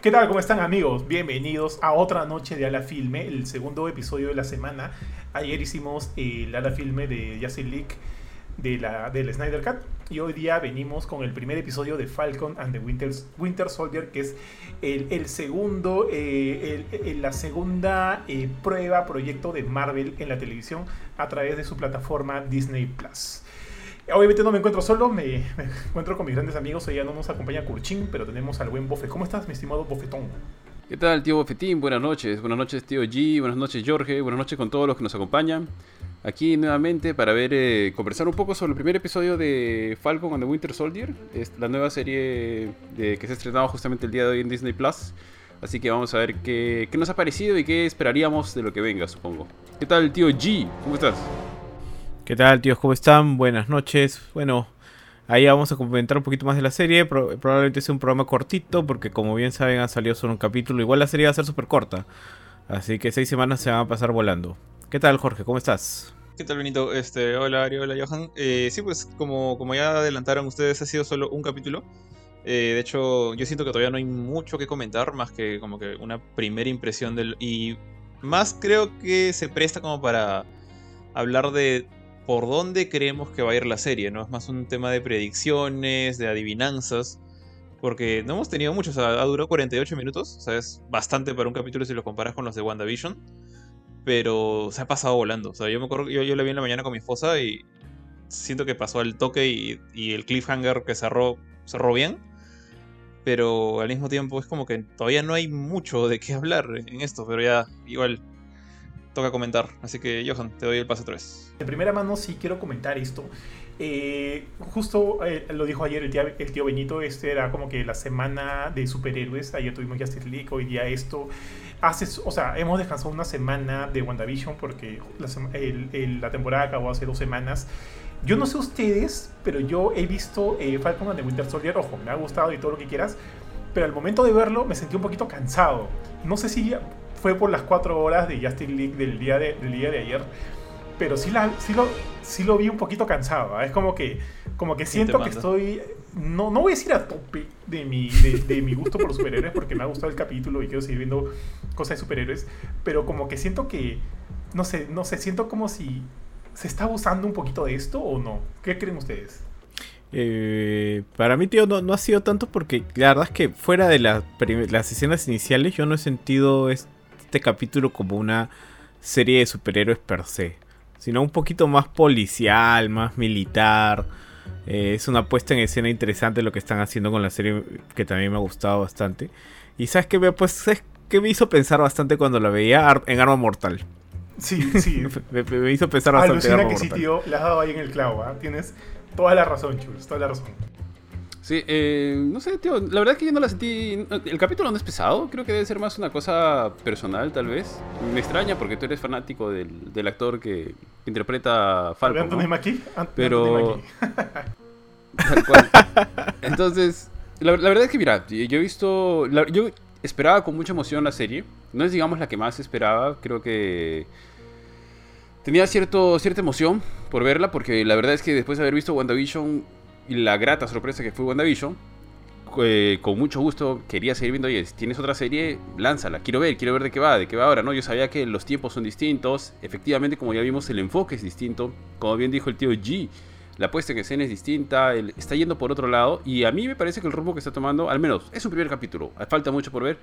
¿Qué tal? ¿Cómo están amigos? Bienvenidos a otra noche de Ala Filme, el segundo episodio de la semana. Ayer hicimos el Ala Filme de Justice League de la, del Snyder Cut y hoy día venimos con el primer episodio de Falcon and the Winter, Winter Soldier, que es el, segundo, eh, la segunda eh, prueba, proyecto de Marvel en la televisión a través de su plataforma Disney Plus. Obviamente no me encuentro solo, me, encuentro con mis grandes amigos. Hoy ya no nos acompaña Kurchin, pero tenemos al buen Bofe. ¿Cómo estás, mi estimado Bofetón? ¿Qué tal, tío Bofetín? Buenas noches. Buenas noches, tío G. Buenas noches, Jorge. Buenas noches con todos los que nos acompañan. Aquí nuevamente para ver, eh, conversar un poco sobre el primer episodio de Falcon and the Winter Soldier, la nueva serie de, que se ha estrenado justamente el día de hoy en Disney Plus. Así que vamos a ver qué, qué nos ha parecido y qué esperaríamos de lo que venga, supongo. ¿Qué tal, tío G? ¿Cómo estás? ¿Qué tal, tíos? ¿Cómo están? Buenas noches. Bueno, ahí vamos a comentar un poquito más de la serie. probablemente sea un programa cortito, porque como bien saben, ha salido solo un capítulo. Igual la serie va a ser súper corta. Así que seis semanas se van a pasar volando. ¿Qué tal, Jorge? ¿Cómo estás? ¿Qué tal, Benito? Este, hola, Ari, hola, Johan. Eh, sí, pues como, como ya adelantaron ustedes, ha sido solo un capítulo. Eh, de hecho, yo siento que todavía no hay mucho que comentar, más que como que una primera impresión del... Y más creo que se presta como para hablar de por dónde creemos que va a ir la serie, ¿no? Es más un tema de predicciones, de adivinanzas. Porque no hemos tenido mucho, o sea, ha durado 48 minutos, o sea, es bastante para un capítulo si lo comparas con los de WandaVision. Pero se ha pasado volando. O sea, yo me acuerdo, yo, yo la vi en la mañana con mi esposa y siento que pasó al toque y, el cliffhanger que cerró, cerró bien. Pero al mismo tiempo es como que todavía no hay mucho de qué hablar en esto, pero ya igual toca comentar. Así que, Johan, te doy el paso otra vez. De primera mano, sí quiero comentar esto. Eh, justo eh, lo dijo ayer el tío, el tío, Benito, este era como que la semana de superhéroes. Ayer tuvimos Justice League, hoy día esto. Hace, o sea, hemos descansado una semana de WandaVision porque la, temporada acabó hace dos semanas. Yo no sé ustedes, pero yo he visto eh, Falcon and the Winter Soldier. Ojo, me ha gustado y todo lo que quieras. Pero al momento de verlo me sentí un poquito cansado. No sé si fue por las cuatro horas de Justice League del día de, del día de ayer. Pero sí, la, sí, lo, sí lo vi un poquito cansado. ¿ah? Es como que, como que siento que estoy. No, no voy a decir a tope de mi, de, mi gusto por los superhéroes, porque me ha gustado el capítulo y quiero seguir viendo cosas de superhéroes. Pero como que siento que. No sé, no sé, siento como si se está abusando un poquito de esto o no. ¿Qué creen ustedes? Eh, para mí, tío, no, ha sido tanto porque la verdad es que fuera de las escenas iniciales yo no he sentido este capítulo como una serie de superhéroes per se, sino un poquito más policial, más militar. Eh, es una puesta en escena interesante lo que están haciendo con la serie que también me ha gustado bastante. Y sabes que me, pues, que me hizo pensar bastante cuando la veía en Arma Mortal. Sí, sí. me, hizo pensar bastante. en Arma que sí, tío, le has dado ahí en el clavo. ¿ah? Tienes toda la razón, Chus, toda la razón. Sí, eh, no sé, tío, la verdad es que yo no la sentí... El capítulo no es pesado, creo que debe ser más una cosa personal, tal vez. Me extraña porque tú eres fanático del, del actor que interpreta a Falcon, Anthony ¿no? Mackie? Pero... Entonces, la, verdad es que, mira, yo he visto... yo esperaba con mucha emoción la serie. No es, digamos, la que más esperaba. Creo que tenía cierto, cierta emoción por verla, porque la verdad es que después de haber visto WandaVision la grata sorpresa que fue WandaVision, eh, con mucho gusto quería seguir viendo, oye, tienes otra serie, lánzala, quiero ver, quiero ver de qué va, de qué va ahora, ¿no? Yo sabía que los tiempos son distintos, efectivamente, como ya vimos, el enfoque es distinto, como bien dijo el tío G, la puesta en escena es distinta, está yendo por otro lado, y a mí me parece que el rumbo que está tomando, al menos, es un primer capítulo, falta mucho por ver,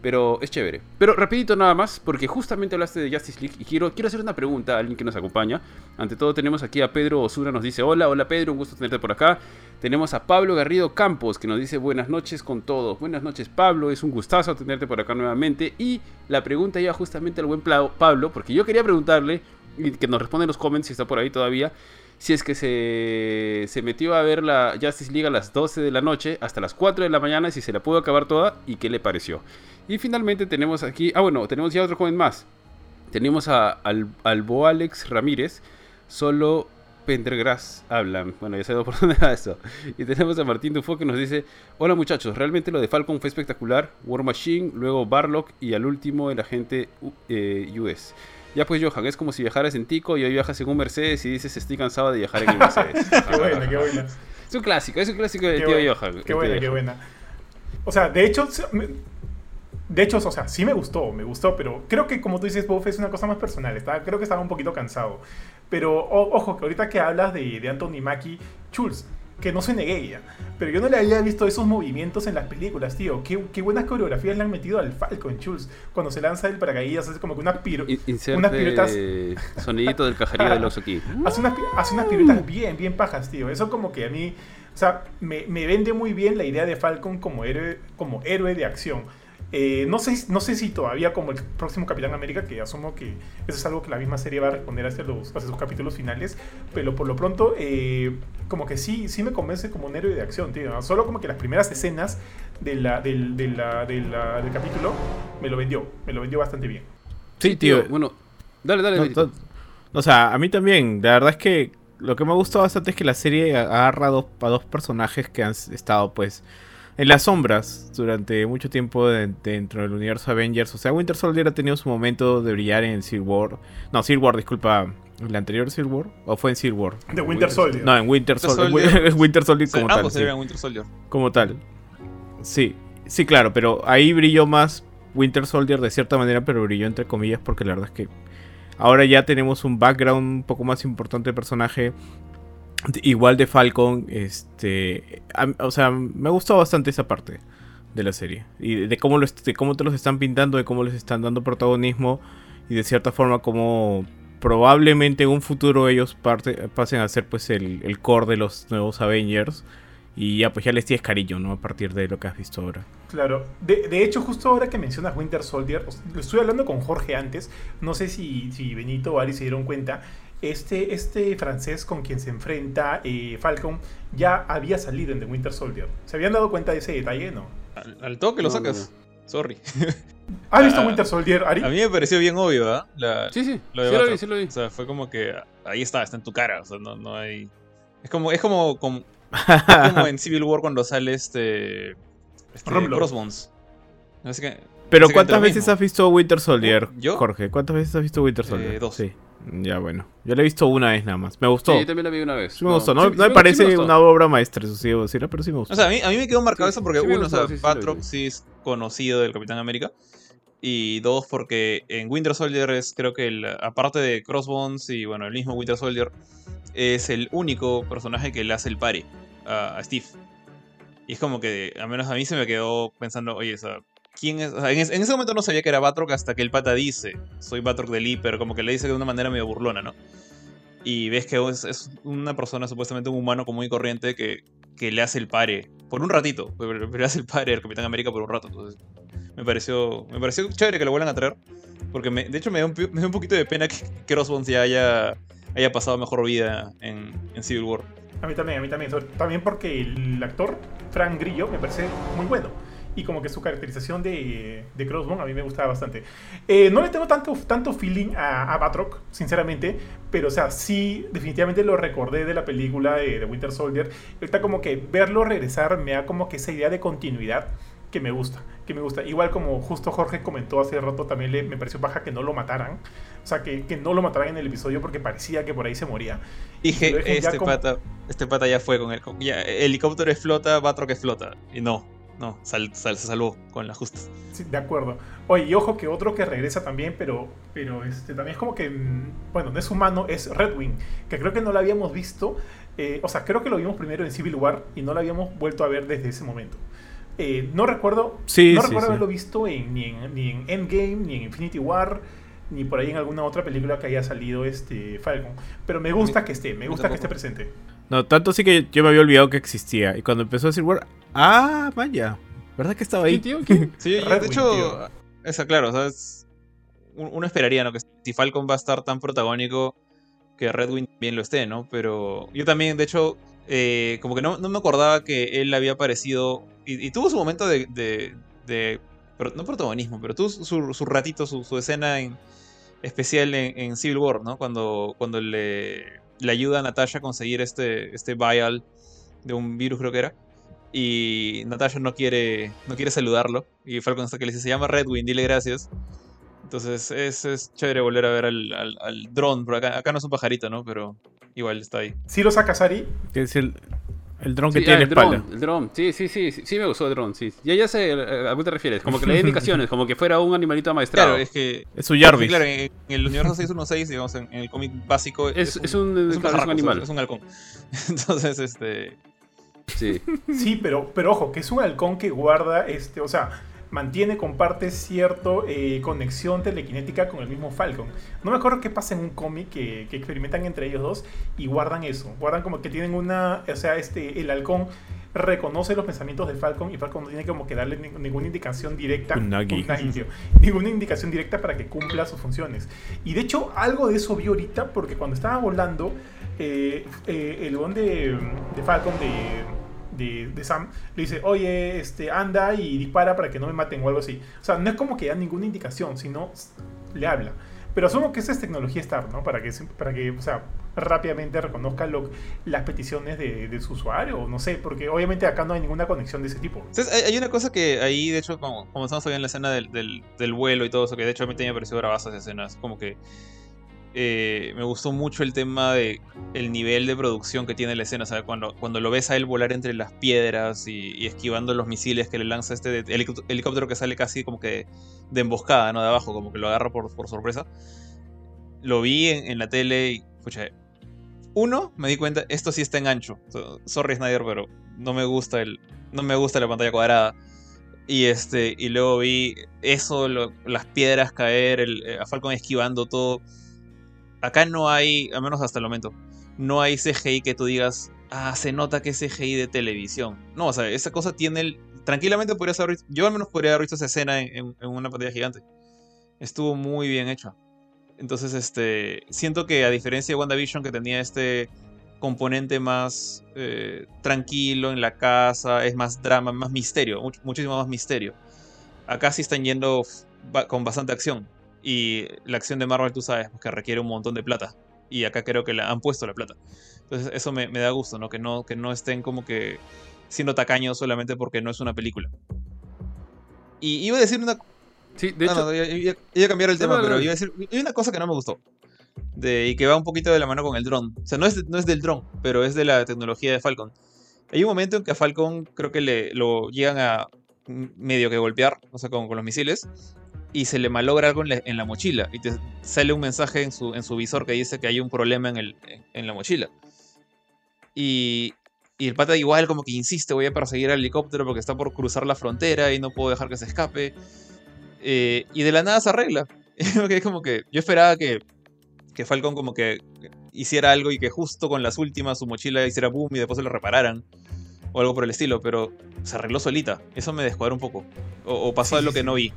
pero es chévere. Pero rapidito nada más, porque justamente hablaste de Justice League y quiero, quiero hacer una pregunta a alguien que nos acompaña. Ante todo tenemos aquí a Pedro Osura, nos dice, hola, hola Pedro, un gusto tenerte por acá. Tenemos a Pablo Garrido Campos, que nos dice buenas noches con todos. Buenas noches Pablo, es un gustazo tenerte por acá nuevamente. Y la pregunta ya justamente al buen Pablo, porque yo quería preguntarle, y que nos responde en los comments si está por ahí todavía, si es que se, se, metió a ver la Justice League a las 12 de la noche hasta las 4 de la mañana, si se la pudo acabar toda y qué le pareció. Y finalmente tenemos aquí, ah bueno, tenemos ya otro joven más. Tenemos a, al, al Bo Alex Ramírez, solo Pendergrass hablan. Bueno, ya sabemos por dónde va eso. Y tenemos a Martín Dufo que nos dice: Hola muchachos, realmente lo de Falcon fue espectacular. War Machine, luego Barlock y al último el agente eh, US. Ya pues, Johan, es como si viajaras en Tico y hoy viajas en un Mercedes y dices estoy cansado de viajar en un Mercedes. qué buena, qué buena. Es un clásico, es un clásico de tío Johan. Qué buena, qué buena. O sea, de hecho, De hecho, o sea, sí me gustó, me gustó, pero creo que como tú dices, Bob, es una cosa más personal. Estaba, creo que estaba un poquito cansado. Pero o- ojo, que ahorita que hablas de, de Anthony Mackie, Chulz, que no suene gay, ya, pero yo no le había visto esos movimientos en las películas, tío. Qué, qué buenas coreografías le han metido al Falcon, Chulz. Cuando se lanza el paracaídas, hace como que una piro... Unas piruetas... sonidito del cajerío del oso aquí. Hace unas, hace unas piruetas bien, bien pajas, tío. Eso como que a mí, o sea, me, me vende muy bien la idea de Falcon como héroe, como héroe de acción. Eh, no, sé, no sé si todavía como el próximo Capitán América, que asumo que eso es algo que la misma serie va a responder hacia, los, hacia sus capítulos finales, pero por lo pronto eh, como que sí, sí me convence como un héroe de acción, tío. Solo como que las primeras escenas de la, del, de la- de la- del capítulo me lo vendió, me lo vendió bastante bien. Sí, tío. Bueno, dale, dale. No, o sea, a mí también. La verdad es que lo que me ha gustado bastante es que la serie agarra a dos, a dos personajes que han estado, pues, en las sombras durante mucho tiempo de- dentro del universo Avengers. O sea, Winter Soldier ha tenido su momento de brillar en Civil War. No, Civil War, disculpa. ¿El anterior Civil War? ¿O fue en Civil War? De Winter Soldier. No, en Winter, Winter Sol- en Soldier. Wi- Winter Soldier O sea, como tal. sí. serían Winter Soldier. Como tal. Sí, sí, claro, pero ahí brilló más Winter Soldier de cierta manera, pero brilló entre comillas porque la verdad es que ahora ya tenemos un background un poco más importante del personaje. Igual de Falcon, este, a- o sea, me gustado bastante esa parte de la serie y de, cómo lo de cómo te los están pintando, de cómo les están dando protagonismo y de cierta forma como probablemente en un futuro ellos parte- pasen a ser pues el, el core de los nuevos Avengers y ya pues ya les tienes cariño, ¿no? A partir de lo que has visto ahora. Claro, de, de hecho, justo ahora que mencionas Winter Soldier, estuve hablando con Jorge antes, no sé si, si Benito o Ari se dieron cuenta, este, este francés con quien se enfrenta eh, Falcon ya había salido en The Winter Soldier. ¿Se habían dado cuenta de ese detalle? No. Al, al toque lo No, sacas. Sorry. ¿Has visto Ah, Winter Soldier, Ari? A mí me pareció bien obvio, ¿ah? La- Sí, sí. Lo de sí lo vi, sí lo vi. O sea, fue como que ahí está, está en tu cara. O sea, no, no hay. Es como, es como, como, como en Civil War cuando sale este. este. Crossbones. Así que, Pero ¿cuántas veces mismo. has visto Winter Soldier, ¿Yo? Jorge? ¿Cuántas veces has visto Winter Eh, Soldier? dos. Sí. Ya bueno. Yo la he visto una vez nada más. Me gustó. Sí, yo también la vi una vez. me gustó. No, sí, no sí me sí parece una obra maestra, eso sí debo decirlo, pero sí me gustó. O sea, a mí, a mí me quedó marcado Sí, eso porque, uno, o sea, gustó, vi. Batroc sí es conocido del Capitán América. Y dos, porque en Winter Soldier es, creo que, el- aparte de Crossbones y, bueno, el mismo Winter Soldier, es el único personaje que le hace el pari a, a Steve. Y es como que, al menos a mí se me quedó pensando, oye, o sea, ¿quién es? O sea, en, es- en ese momento no sabía que era Batroc hasta que el pata dice, soy Batroc del Hiper, como que le dice de una manera medio burlona, ¿no? Y ves que es, es una persona, supuestamente un humano común y corriente, que, que le hace el pare, por un ratito, pero, le hace el pare al Capitán América por un rato, entonces me pareció, me pareció chévere que lo vuelvan a traer, porque me- de hecho me da, un, me un poquito de pena que, que Crossbones ya haya, haya pasado mejor vida en, en Civil War. A mí también, a mí también. También porque el actor, Frank Grillo, me parece muy bueno. Y como que su caracterización de, de Crossbone a mí me gustaba bastante. Eh, no le tengo tanto, tanto feeling a, a Batroc, sinceramente. Pero, o sea, sí, definitivamente lo recordé de la película de, de Winter Soldier. Ahorita como que verlo regresar me da como que esa idea de continuidad que me gusta. Que me gusta. Igual como justo Jorge comentó hace rato, también le, me pareció baja que no lo mataran. O sea, que, que no lo mataran en el episodio porque parecía que por ahí se moría. Dije, este como- pata, este pata ya fue con con- Ya, helicóptero explota, Batroc explota. Y no, no, sal- sal- se salvó con las justas. Sí, de acuerdo. Oye, y ojo que otro que regresa también, pero, pero este, también es como que, mm, bueno, no es humano, es Red Wing, que creo que no lo habíamos visto, eh, o sea, creo que lo vimos primero en Civil War y no lo habíamos vuelto a ver desde ese momento. Eh, no recuerdo, Sí, no sí, recuerdo sí. haberlo visto en, ni, en, ni en Endgame, ni en Infinity War, ni por ahí en alguna otra película que haya salido este Falcon. Pero me gusta que esté, me gusta que esté presente. No, tanto sí que yo me había olvidado que existía. Y cuando empezó a decir War, ah, vaya. ¿Verdad que estaba ahí? ¿Quién, tío? Sí, de hecho, esa, claro, o sea, es- uno esperaría, ¿no? Que si Falcon va a estar tan protagónico, que Red Wing también lo esté, ¿no? Pero yo también, de hecho, eh, como que no, no me acordaba que él había aparecido, y, y tuvo su momento de, de, de- pero no protagonismo, pero tuvo su, su ratito, su, su escena en, especial en, en Civil War, ¿no? Cuando, cuando le, le ayuda a Natasha a conseguir este, este vial de un virus, creo que era. Y Natasha no quiere, no quiere saludarlo. Y Falcon hasta que le dice, se llama Redwing, dile gracias. Entonces es, es chévere volver a ver al, al, al dron. Acá, acá no es un pajarito, ¿no? Pero igual está ahí. Si lo sacas, Ari, Que es el... El dron que Sí, tiene ah, el espalda. dron, el dron, sí, sí, sí, sí, sí me gustó el dron, sí. Ya, ya sé eh, a qué te refieres, como que le da indicaciones, como que fuera un animalito amaestrado. Claro, es que. Es su Jarvis. Claro, en, el universo 616, digamos, en, en el cómic básico. Es- es un- es es un pajarraco, animal. Es un halcón. Entonces, este. Sí. Sí, pero, pero ojo, que es un halcón que guarda, este, o sea, mantiene, comparte cierto eh, conexión telequinética con el mismo Falcon. No me acuerdo qué pasa en un cómic que, que experimentan entre ellos dos y guardan eso. Guardan como que tienen una, o sea, este, el halcón reconoce los pensamientos de Falcon y Falcon no tiene como que darle ni- ninguna indicación directa. Unagi, tío. ninguna indicación directa para que cumpla sus funciones. Y de hecho, algo de eso vi ahorita porque cuando estaba volando, eh, eh, el buen de, de Falcon, de, de, Sam, le dice, oye, este, anda y dispara para que no me maten o algo así. O sea, no es como que da ninguna indicación, sino le habla. Pero asumo que esa es tecnología Star, ¿no? Para que, para que sea, rápidamente reconozca lo- las peticiones de, de su usuario, no sé, porque obviamente acá no hay ninguna conexión de ese tipo. Hay, una cosa que ahí, de hecho, como, estamos en la escena del, del, vuelo y todo eso, que de hecho a mí también me pareció bravazo esa escena. Es como que eh, me gustó mucho el tema de el nivel de producción que tiene la escena. O sea, cuando, cuando lo ves a él volar entre las piedras y, esquivando los misiles que le lanza este helicóptero, que sale casi como que de emboscada, ¿no? De abajo, como que lo agarra por, por sorpresa. Lo vi en, en la tele y, pucha, uno, me di cuenta, esto sí está en ancho. So- Sorry Snyder, pero no me gusta el, no me gusta la pantalla cuadrada. Y este, y luego vi eso, las piedras caer, el, eh, a Falcon esquivando todo. Acá no hay, al menos hasta el momento, no hay CGI que tú digas, ah, se nota que es CGI de televisión. No, o sea, esa cosa tiene el. Tranquilamente podría haber Yo al menos podría haber visto esa escena en, una pantalla gigante. Estuvo muy bien hecha. Entonces, este. Siento que a diferencia de WandaVision, que tenía este componente más eh, tranquilo en la casa, es más drama, más misterio, much- muchísimo más misterio. Acá sí están yendo con bastante acción. Y la acción de Marvel, tú sabes, pues, que requiere un montón de plata. Y acá creo que la han puesto la plata. Entonces eso me, me da gusto, ¿no? Que, ¿no? que no estén como que siendo tacaños solamente porque no es una película. Y iba a decir una Sí, de no, hecho, no, iba, iba- iba a cambiar el No, tema, no, pero no. iba a decir. Hay una cosa que no me gustó. De, y que va un poquito de la mano con el dron. O sea, no es, no es del dron, pero es de la tecnología de Falcon. Hay un momento en que a Falcon creo que le, lo llegan a medio que golpear, o sea, con, con los misiles, y se le malogra algo en la, en la mochila. Y te sale un mensaje en su, en su visor que dice que hay un problema en, el, en, en la mochila. Y, y el pata igual como que insiste, voy a perseguir al helicóptero porque está por cruzar la frontera y no puedo dejar que se escape. Eh, y de la nada se arregla. Es como que yo esperaba que, que Falcon como que hiciera algo y que justo con las últimas su mochila hiciera boom y después se lo repararan. O algo por el estilo, pero se arregló solita. Eso me descuadra un poco. O, o pasó Sí, lo sí, que sí. no vi.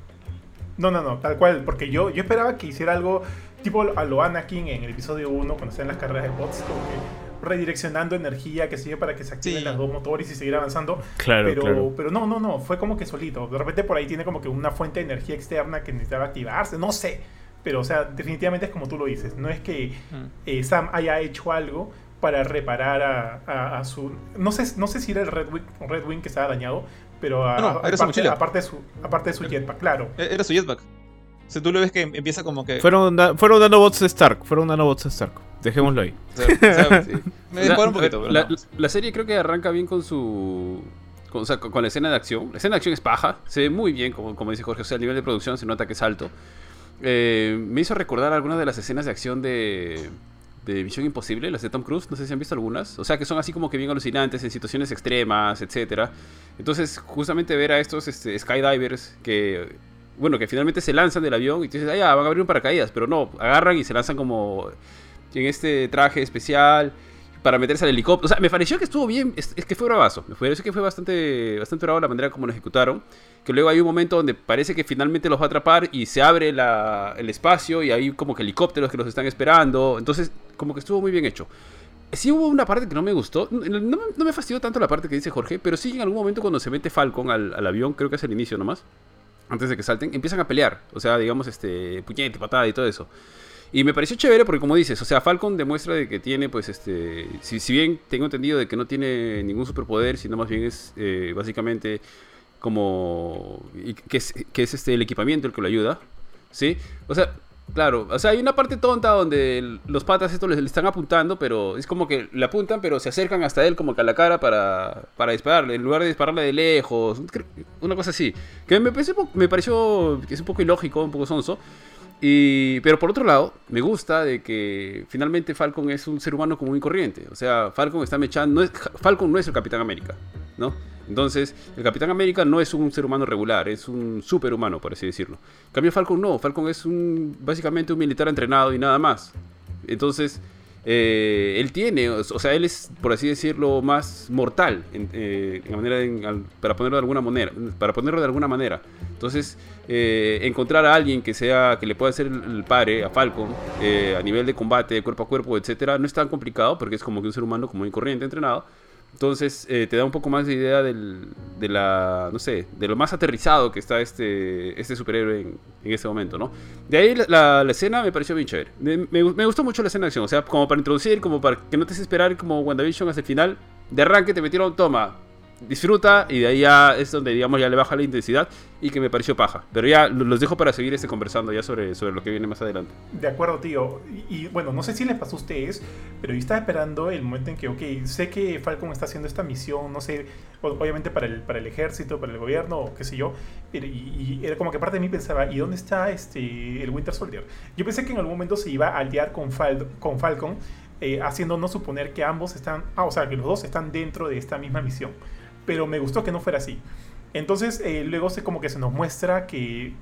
No, no, no, tal cual, porque yo, yo esperaba que hiciera algo tipo a lo Anakin en el episodio 1, cuando está en las carreras de bots, como que redireccionando energía que sirve para que se activen Sí. las dos motores y seguir avanzando. Claro, pero, claro. pero no, no, no, fue como que solito. De repente por ahí tiene como que una fuente de energía externa que necesitaba activarse, no sé. Pero, o sea, definitivamente es como tú lo dices. No es que Mm. eh, Sam haya hecho algo para reparar a, a- a su... No sé, no sé si era el Red Wing, Red Wing que estaba dañado, pero a- No, no, a- era su aparte, mochila. aparte de su, aparte de su jetpack, claro. E- Era su jetpack. O sea, tú lo ves que empieza como que. Fueron, da- fueron nanobots de Stark. Fueron nanobots de Stark. Dejémoslo ahí. o sea, o sea, sí. me descuadra un La- poquito, pero la, no. la serie creo que arranca bien con su. Con, o sea, con, con la escena de acción. La escena de acción es paja. Se ve muy bien, como, como dice Jorge. O sea, el nivel de producción se nota que es alto. Eh, me hizo recordar algunas de las escenas de acción de. De Misión Imposible, las de Tom Cruise, no sé si han visto algunas. O sea, que son así como que bien alucinantes en situaciones extremas, etcétera. Entonces, justamente ver a estos este, skydivers que, bueno, que finalmente se lanzan del avión y dices, ah, ya, van a abrir un paracaídas, pero no, agarran y se lanzan como en este traje especial para meterse al helicóptero. O sea, me pareció que estuvo bien, es, es que fue bravazo. Me pareció que fue bastante, bastante bravo la manera como lo ejecutaron. Que luego hay un momento donde parece que finalmente los va a atrapar y se abre la- el espacio y hay como que helicópteros que los están esperando. Entonces, como que estuvo muy bien hecho. Sí hubo una parte que no me gustó. No, no me- fastidió tanto la parte que dice Jorge, pero sí en algún momento cuando se mete Falcon al, al avión, creo que es el inicio nomás, antes de que salten, empiezan a pelear. O sea, digamos, este, puñete, patada y todo eso. Y me pareció chévere porque como dices, o sea, Falcon demuestra de que tiene, pues, este, si, bien tengo entendido de que no tiene ningún superpoder, sino más bien es eh, básicamente como, y que es, que es este, el equipamiento el que lo ayuda, ¿sí? O sea, Claro, o sea, hay una parte tonta donde los patas estos le, están apuntando, pero es como que le apuntan, pero se acercan hasta él como que a la cara para, para dispararle, en lugar de dispararle de lejos, una cosa así. Que me pareció, es un poco ilógico, un poco sonso. Y, pero por otro lado, me gusta de que finalmente Falcon es un ser humano común y corriente. O sea, Falcon está mechando. No es, Falcon no es el Capitán América, ¿no? Entonces, el Capitán América no es un ser humano regular, es un superhumano, por así decirlo. En cambio, Falcon no, Falcon es un básicamente un militar entrenado y nada más. Entonces, eh, él tiene, o sea, él es, por así decirlo, más mortal, en, eh, manera para ponerlo de alguna manera, para ponerlo de alguna manera. Entonces, eh, encontrar a alguien que sea, que le pueda hacer el, pare a Falcon a nivel de combate, cuerpo a cuerpo, etcétera, no es tan complicado porque es como que un ser humano común y corriente entrenado. Entonces eh, te da un poco más de idea del, de la, no sé, de lo más aterrizado que está este, este superhéroe en, en este momento, ¿no? De ahí la, escena me pareció bien chévere. Me, me, gustó mucho la escena de acción, o sea, como para introducir, como para que no te esperar como WandaVision hasta el final. De arranque te metieron, toma, disfruta y de ahí ya es donde digamos ya le baja la intensidad y que me pareció paja. Pero ya los dejo para seguir este conversando ya sobre, sobre lo que viene más adelante. De acuerdo, tío. Y, bueno, no sé si les pasó a ustedes, pero yo estaba esperando el momento en que, ok, sé que Falcon está haciendo esta misión, no sé, obviamente para el, para el ejército, para el gobierno, o qué sé yo, y, era como que parte de mí pensaba, ¿y dónde está este, el Winter Soldier? Yo pensé que en algún momento se iba a aliar con, con Falcon, eh, haciéndonos suponer que ambos están, ah, o sea, que los dos están dentro de esta misma misión pero me gustó que no fuera así. Entonces eh, luego se como que se nos muestra que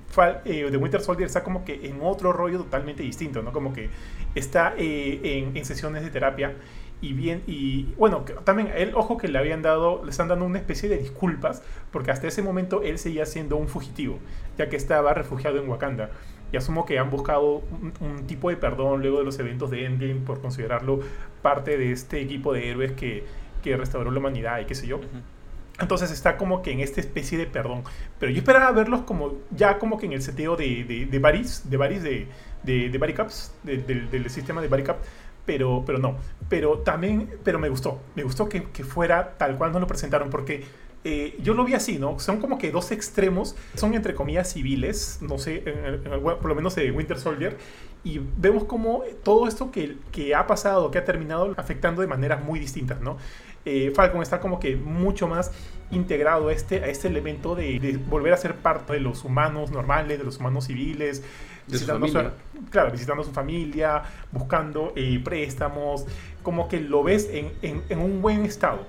eh, The Winter Soldier está como que en otro rollo totalmente distinto, ¿no? Como que está eh, en, sesiones de terapia y bien, y bueno, también el ojo que le habían dado, le están dando una especie de disculpas, porque hasta ese momento él seguía siendo un fugitivo, ya que estaba refugiado en Wakanda. Y asumo que han buscado un, tipo de perdón luego de los eventos de Endgame por considerarlo parte de este equipo de héroes que, que restauró la humanidad y qué sé yo. Entonces está como que en esta especie de perdón. Pero yo esperaba verlos como ya como que en el seteo de, de, de Baris, de Baris, de, de, de Baricaps, del sistema de Baricap. Pero, pero no. Pero también, pero me gustó. Me gustó que, que fuera tal cual nos lo presentaron. Porque eh, yo lo vi así, ¿no? Son como que dos extremos. Son entre comillas civiles. No sé, por lo menos de Winter Soldier. Y vemos como todo esto que, que ha pasado, que ha terminado afectando de maneras muy distintas, ¿no? Eh, Falcon está como que mucho más integrado a este, a este elemento de, volver a ser parte de los humanos normales, de los humanos civiles, visitando su, claro, visitando a su familia, buscando eh, préstamos, como que lo ves en, en, un buen estado,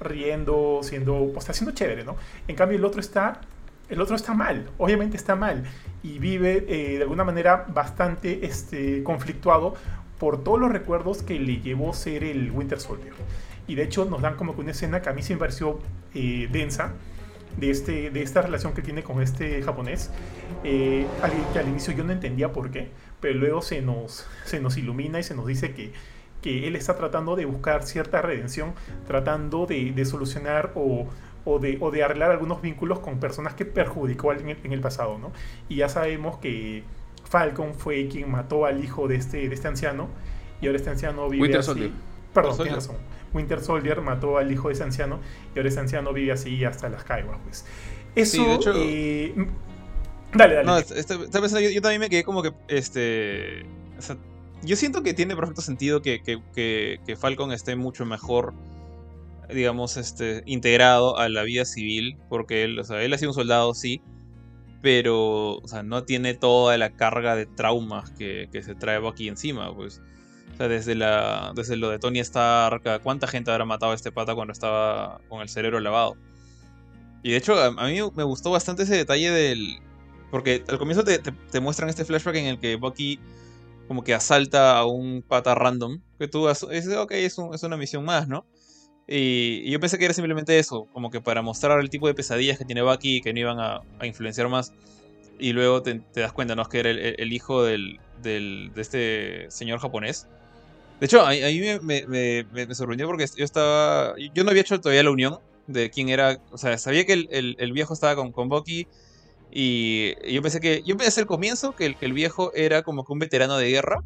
riendo, siendo, pues está siendo chévere, ¿no? En cambio el otro está, el otro está mal, obviamente está mal y vive eh, de alguna manera bastante este, conflictuado por todos los recuerdos que le llevó ser el Winter Soldier. Y de hecho nos dan como que una escena que a mí se me pareció eh, densa de, este, de esta relación que tiene con este japonés, eh, que al inicio yo no entendía por qué, pero luego se nos, se nos ilumina y se nos dice que, que él está tratando de buscar cierta redención, tratando de, de solucionar o, o, de, o, de, arreglar algunos vínculos con personas que perjudicó en el, en el pasado, ¿no? Y ya sabemos que Falcon fue quien mató al hijo de este, de este anciano y ahora este anciano vive Winter así. Soldier. Perdón, tienes razón. Winter Soldier mató al hijo de ese anciano y ahora ese anciano vive así hasta las caiguas, pues. Eso. Sí, de hecho, eh, dale, dale. No, yo, yo, también me quedé como que. Este. O sea, yo siento que tiene perfecto sentido que, que, que, Falcon esté mucho mejor, digamos, este, integrado a la vida civil, porque él, o sea, él ha sido un soldado, sí, pero o sea, no tiene toda la carga de traumas que, que se trae aquí encima, pues. O sea, desde, la, desde lo de Tony Stark, ¿cuánta gente habrá matado a este pata cuando estaba con el cerebro lavado? Y de hecho, a, mí me gustó bastante ese detalle del... Porque al comienzo te, te, muestran este flashback en el que Bucky como que asalta a un pata random. Que tú dices, ok, es, es una misión más, ¿no? Y, yo pensé que era simplemente eso, como que para mostrar el tipo de pesadillas que tiene Bucky y que no iban a, influenciar más. Y luego te, te, das cuenta, ¿no? Es que era el, el hijo del, del, de este señor japonés. De hecho, a, mí me, me, me, sorprendió porque yo estaba. Yo no había hecho todavía la unión de quién era. O sea, sabía que el, el, viejo estaba con, con Bucky. Y yo pensé que. Yo pensé al comienzo que el, que el viejo era como que un veterano de guerra.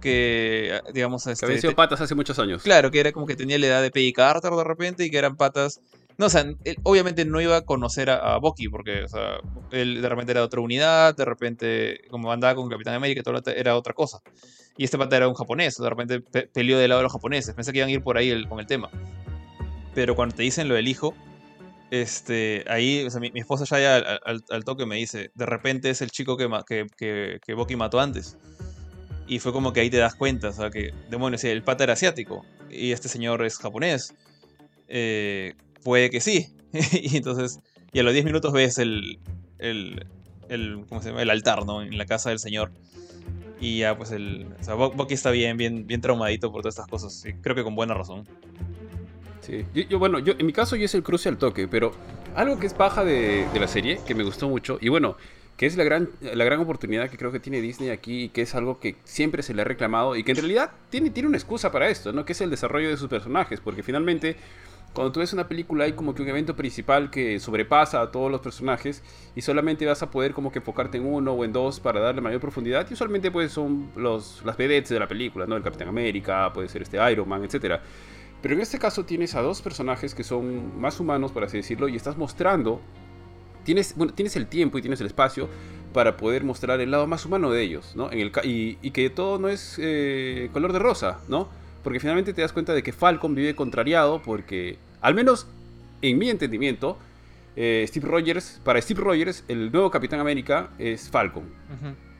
Que, digamos. Este, que había sido patas hace muchos años. Claro, que era como que tenía la edad de Peggy Carter de repente. Y que eran patas No, o sea, él obviamente no iba a conocer a, a Bucky, porque, o sea, él de repente era de otra unidad, de repente, como andaba con Capitán América, todo era otra cosa. Y este pata era un japonés, de repente pe- peleó del lado de los japoneses. Pensé que iban a ir por ahí con el tema. Pero cuando te dicen lo del hijo, este, ahí, o sea, mi, mi esposa ya, al, al- toque me dice, de repente es el chico que, que, que, Bucky mató antes. Y fue como que ahí te das cuenta, o sea, que, demonios, el pata era asiático y este señor es japonés. Eh, puede que sí. y entonces, y a los 10 minutos ves el, el, el, ¿cómo se llama? el altar, ¿no? En la casa del señor. Y ya, pues, el, o sea, Bucky está bien, bien, bien traumadito por todas estas cosas. y creo que con buena razón. Sí. Yo, bueno, yo, en mi caso yo es el cruce al toque, pero algo que es baja de, de la serie, que me gustó mucho, y bueno, que es la gran, la gran oportunidad que creo que tiene Disney aquí, y que es algo que siempre se le ha reclamado, y que en realidad tiene, tiene una excusa para esto, ¿no? Que es el desarrollo de sus personajes, porque finalmente... Cuando tú ves una película hay como que un evento principal que sobrepasa a todos los personajes y solamente vas a poder como que enfocarte en uno o en dos para darle mayor profundidad y usualmente pues son los, las vedettes de la película, ¿no? El Capitán América, puede ser este Iron Man, etcétera. Pero en este caso tienes a dos personajes que son más humanos, por así decirlo, y estás mostrando, tienes, bueno, tienes el tiempo y tienes el espacio para poder mostrar el lado más humano de ellos, ¿no? En el, y, y que todo no es eh, color de rosa, ¿no? Porque finalmente te das cuenta de que Falcon vive contrariado porque, al menos en mi entendimiento, eh, Steve Rogers, para Steve Rogers, el nuevo Capitán América es Falcon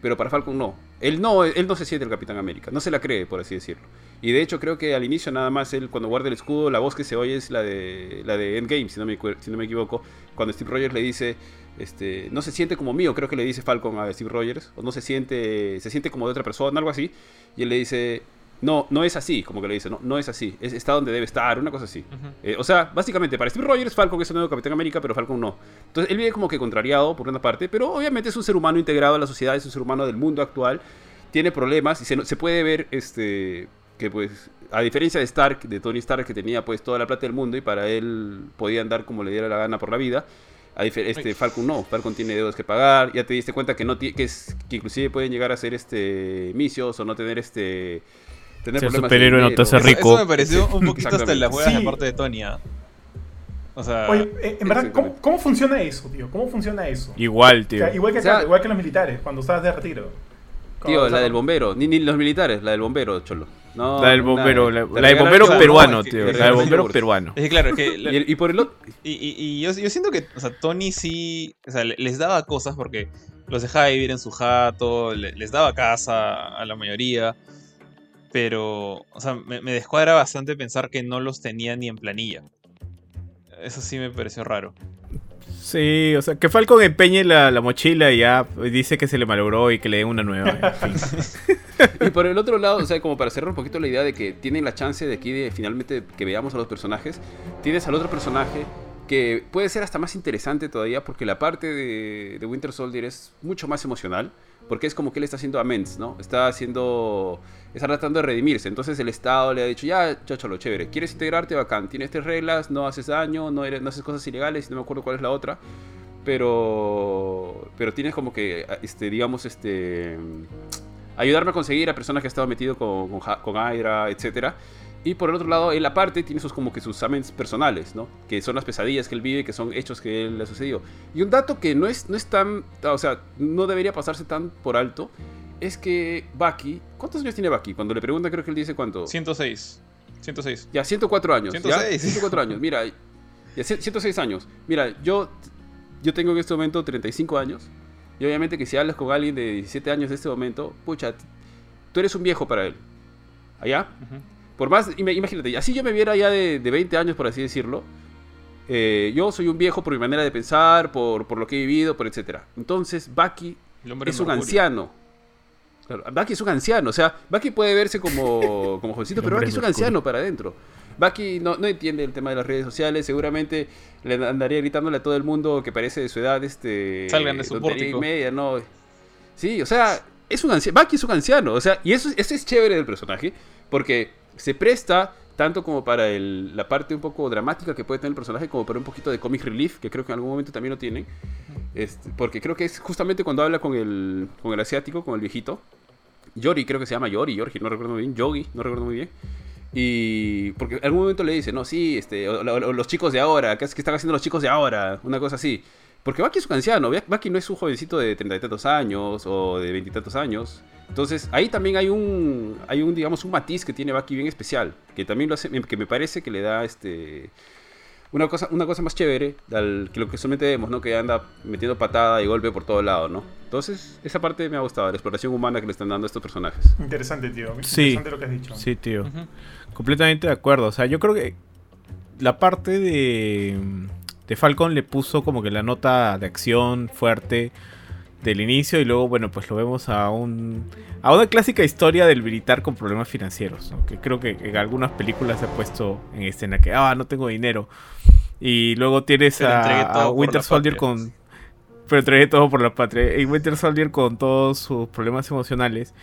pero para Falcon no. Él no, él no se siente el Capitán América, no se la cree, por así decirlo. Y de hecho creo que al inicio nada más él cuando guarda el escudo, la voz que se oye es la de la de Endgame, si no me, si no me equivoco, cuando Steve Rogers le dice este, no se siente como mío, creo que le dice Falcon a Steve Rogers, o no se siente, se siente como de otra persona, algo así, y él le dice, no, no es así, como que le dice, no, no es así, es, está donde debe estar, una cosa así. Eh, o sea, básicamente para Steve Rogers, Falcon es el nuevo Capitán América, pero Falcon no. Entonces él vive como que contrariado por una parte, pero obviamente es un ser humano integrado a la sociedad, es un ser humano del mundo actual, tiene problemas y se, se puede ver este que pues a diferencia de Stark, de Tony Stark que tenía pues toda la plata del mundo y para él podía andar como le diera la gana por la vida, a este Falcon no, Falcon tiene deudas que pagar, ya te diste cuenta que no que es que inclusive pueden llegar a ser este misios o no tener este tener Ser problemas superhéroe no te hace rico. Eso, me pareció un poquito hasta en las huevas de Sí. parte de Tony. ¿ah? O sea, Oye, eh, en verdad, ¿cómo, cómo funciona eso, tío? ¿Cómo funciona eso? Igual, O tío. sea, igual, que O sea- acá, igual que los militares, cuando estás de retiro. Tío, la del bombero, ni, ni los militares, la del bombero, cholo. No, La del bombero, la, la del bombero peruano, no, tío. La del bombero peruano. es que claro, es que la- Y, el- y por el otro, Y, y- y yo, yo siento que, o sea, Tony sí, o sea, le- les daba cosas porque los dejaba vivir en su jato, le- les daba casa a la mayoría, pero, o sea, me, me descuadra bastante pensar que no los tenía ni en planilla. Eso sí me pareció raro. Sí, o sea, que Falcon empeñe la, la mochila y ya dice que se le malogró y que le den una nueva. Y por el otro lado, o sea, como para cerrar un poquito la idea de que tienen la chance de aquí de finalmente que veamos a los personajes, tienes al otro personaje que puede ser hasta más interesante todavía porque la parte de, de Winter Soldier es mucho más emocional, porque es como que él está haciendo amends, ¿no? Está haciendo, está tratando de redimirse, entonces el Estado le ha dicho, ya, chacholo, chévere, ¿quieres integrarte? Bacán, tienes tres reglas, no haces daño, no, eres, no haces cosas ilegales, no me acuerdo cuál es la otra, pero, pero tienes como que, este, digamos, este ayudarme a conseguir a personas que han estado metido con, con, con Hydra, etcétera. Y por el otro lado, él aparte tiene sus como que sus amens personales, ¿no? Que son las pesadillas que él vive, que son hechos que él le ha sucedido. Y un dato que no es, no es tan, o sea, no debería pasarse tan por alto, es que Bucky, ¿cuántos años tiene Bucky? Cuando le preguntan creo que él dice cuánto. 106. 106. Ya, 104 años. ¿ya? 106. 104 años, mira. Ya, 106 años. Mira, yo, yo tengo en este momento 35 años. Y obviamente que si hablas con alguien de 17 años de este momento, pucha, tú eres un viejo para él. ¿Allá? Ujú. Por más, ima- imagínate, así yo me viera ya de, de 20 años, por así decirlo. eh, yo soy un viejo por mi manera de pensar, por, por lo que he vivido, por etcétera. Entonces, Bucky es un mercurio. anciano. Claro, Bucky es un anciano, o sea, Bucky puede verse como, como jovencito, pero Bucky es un anciano para adentro. Bucky no, no entiende el tema de las redes sociales, seguramente le andaría gritándole a todo el mundo que parece de su edad, este... Salgan de su tontería y pórtico. media, ¿no? Sí, o sea, es un anciano, Bucky es un anciano, o sea, y eso, eso es chévere del personaje, porque se presta tanto como para el- la parte un poco dramática que puede tener el personaje, como para un poquito de comic relief, que creo que en algún momento también lo tienen. Este, porque creo que es justamente cuando habla con el, con el asiático, con el viejito. Yori, creo que se llama Yori, Yorgi, no recuerdo muy bien. Yogi, no recuerdo muy bien. Y porque en algún momento le dice, no, sí, este, o- los chicos de ahora, ¿qué, es- qué están haciendo los chicos de ahora? Una cosa así. Porque Bucky es un anciano, Bucky no es un jovencito de treinta y tantos años o de veintitantos años. Entonces, ahí también hay un, hay un, digamos, un matiz que tiene Bucky bien especial, que también lo hace, que me parece que le da, este, una cosa, una cosa más chévere al, que lo que solamente vemos, ¿no? Que anda metiendo patada y golpe por todo lado, ¿no? Entonces, esa parte me ha gustado, la exploración humana que le están dando a estos personajes. Interesante, tío. Sí. Interesante lo que has dicho. Sí, tío. Completamente de acuerdo. O sea, yo creo que la parte de, de Falcon le puso como que la nota de acción fuerte del inicio y luego, bueno, pues lo vemos a un a una clásica historia del militar con problemas financieros, ¿no? que creo que en algunas películas se ha puesto en escena que, ah, no tengo dinero. Y luego tienes a, Winter Soldier con... Pero entregué todo por la patria. Y Winter Soldier con todos sus problemas emocionales.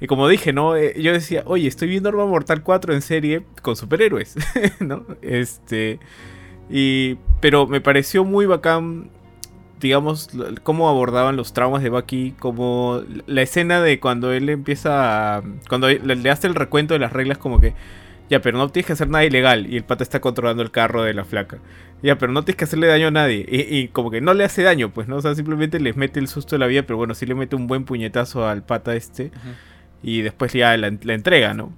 Y como dije, ¿no? Eh, yo decía, oye, estoy viendo Arma Mortal 4 en serie con superhéroes, ¿no? Este. Y. Pero me pareció muy bacán. Digamos, cómo abordaban los traumas de Bucky. Como la escena de cuando él empieza a. Cuando le, hace el recuento de las reglas, como que. Ya, pero no tienes que hacer nada ilegal. Y el pata está controlando el carro de la flaca. Ya, pero no tienes que hacerle daño a nadie. Y, y como que no le hace daño, pues, ¿no? O sea, simplemente les mete el susto de la vida. Pero bueno, sí le mete un buen puñetazo al pata este y después ya la, la entrega, ¿no?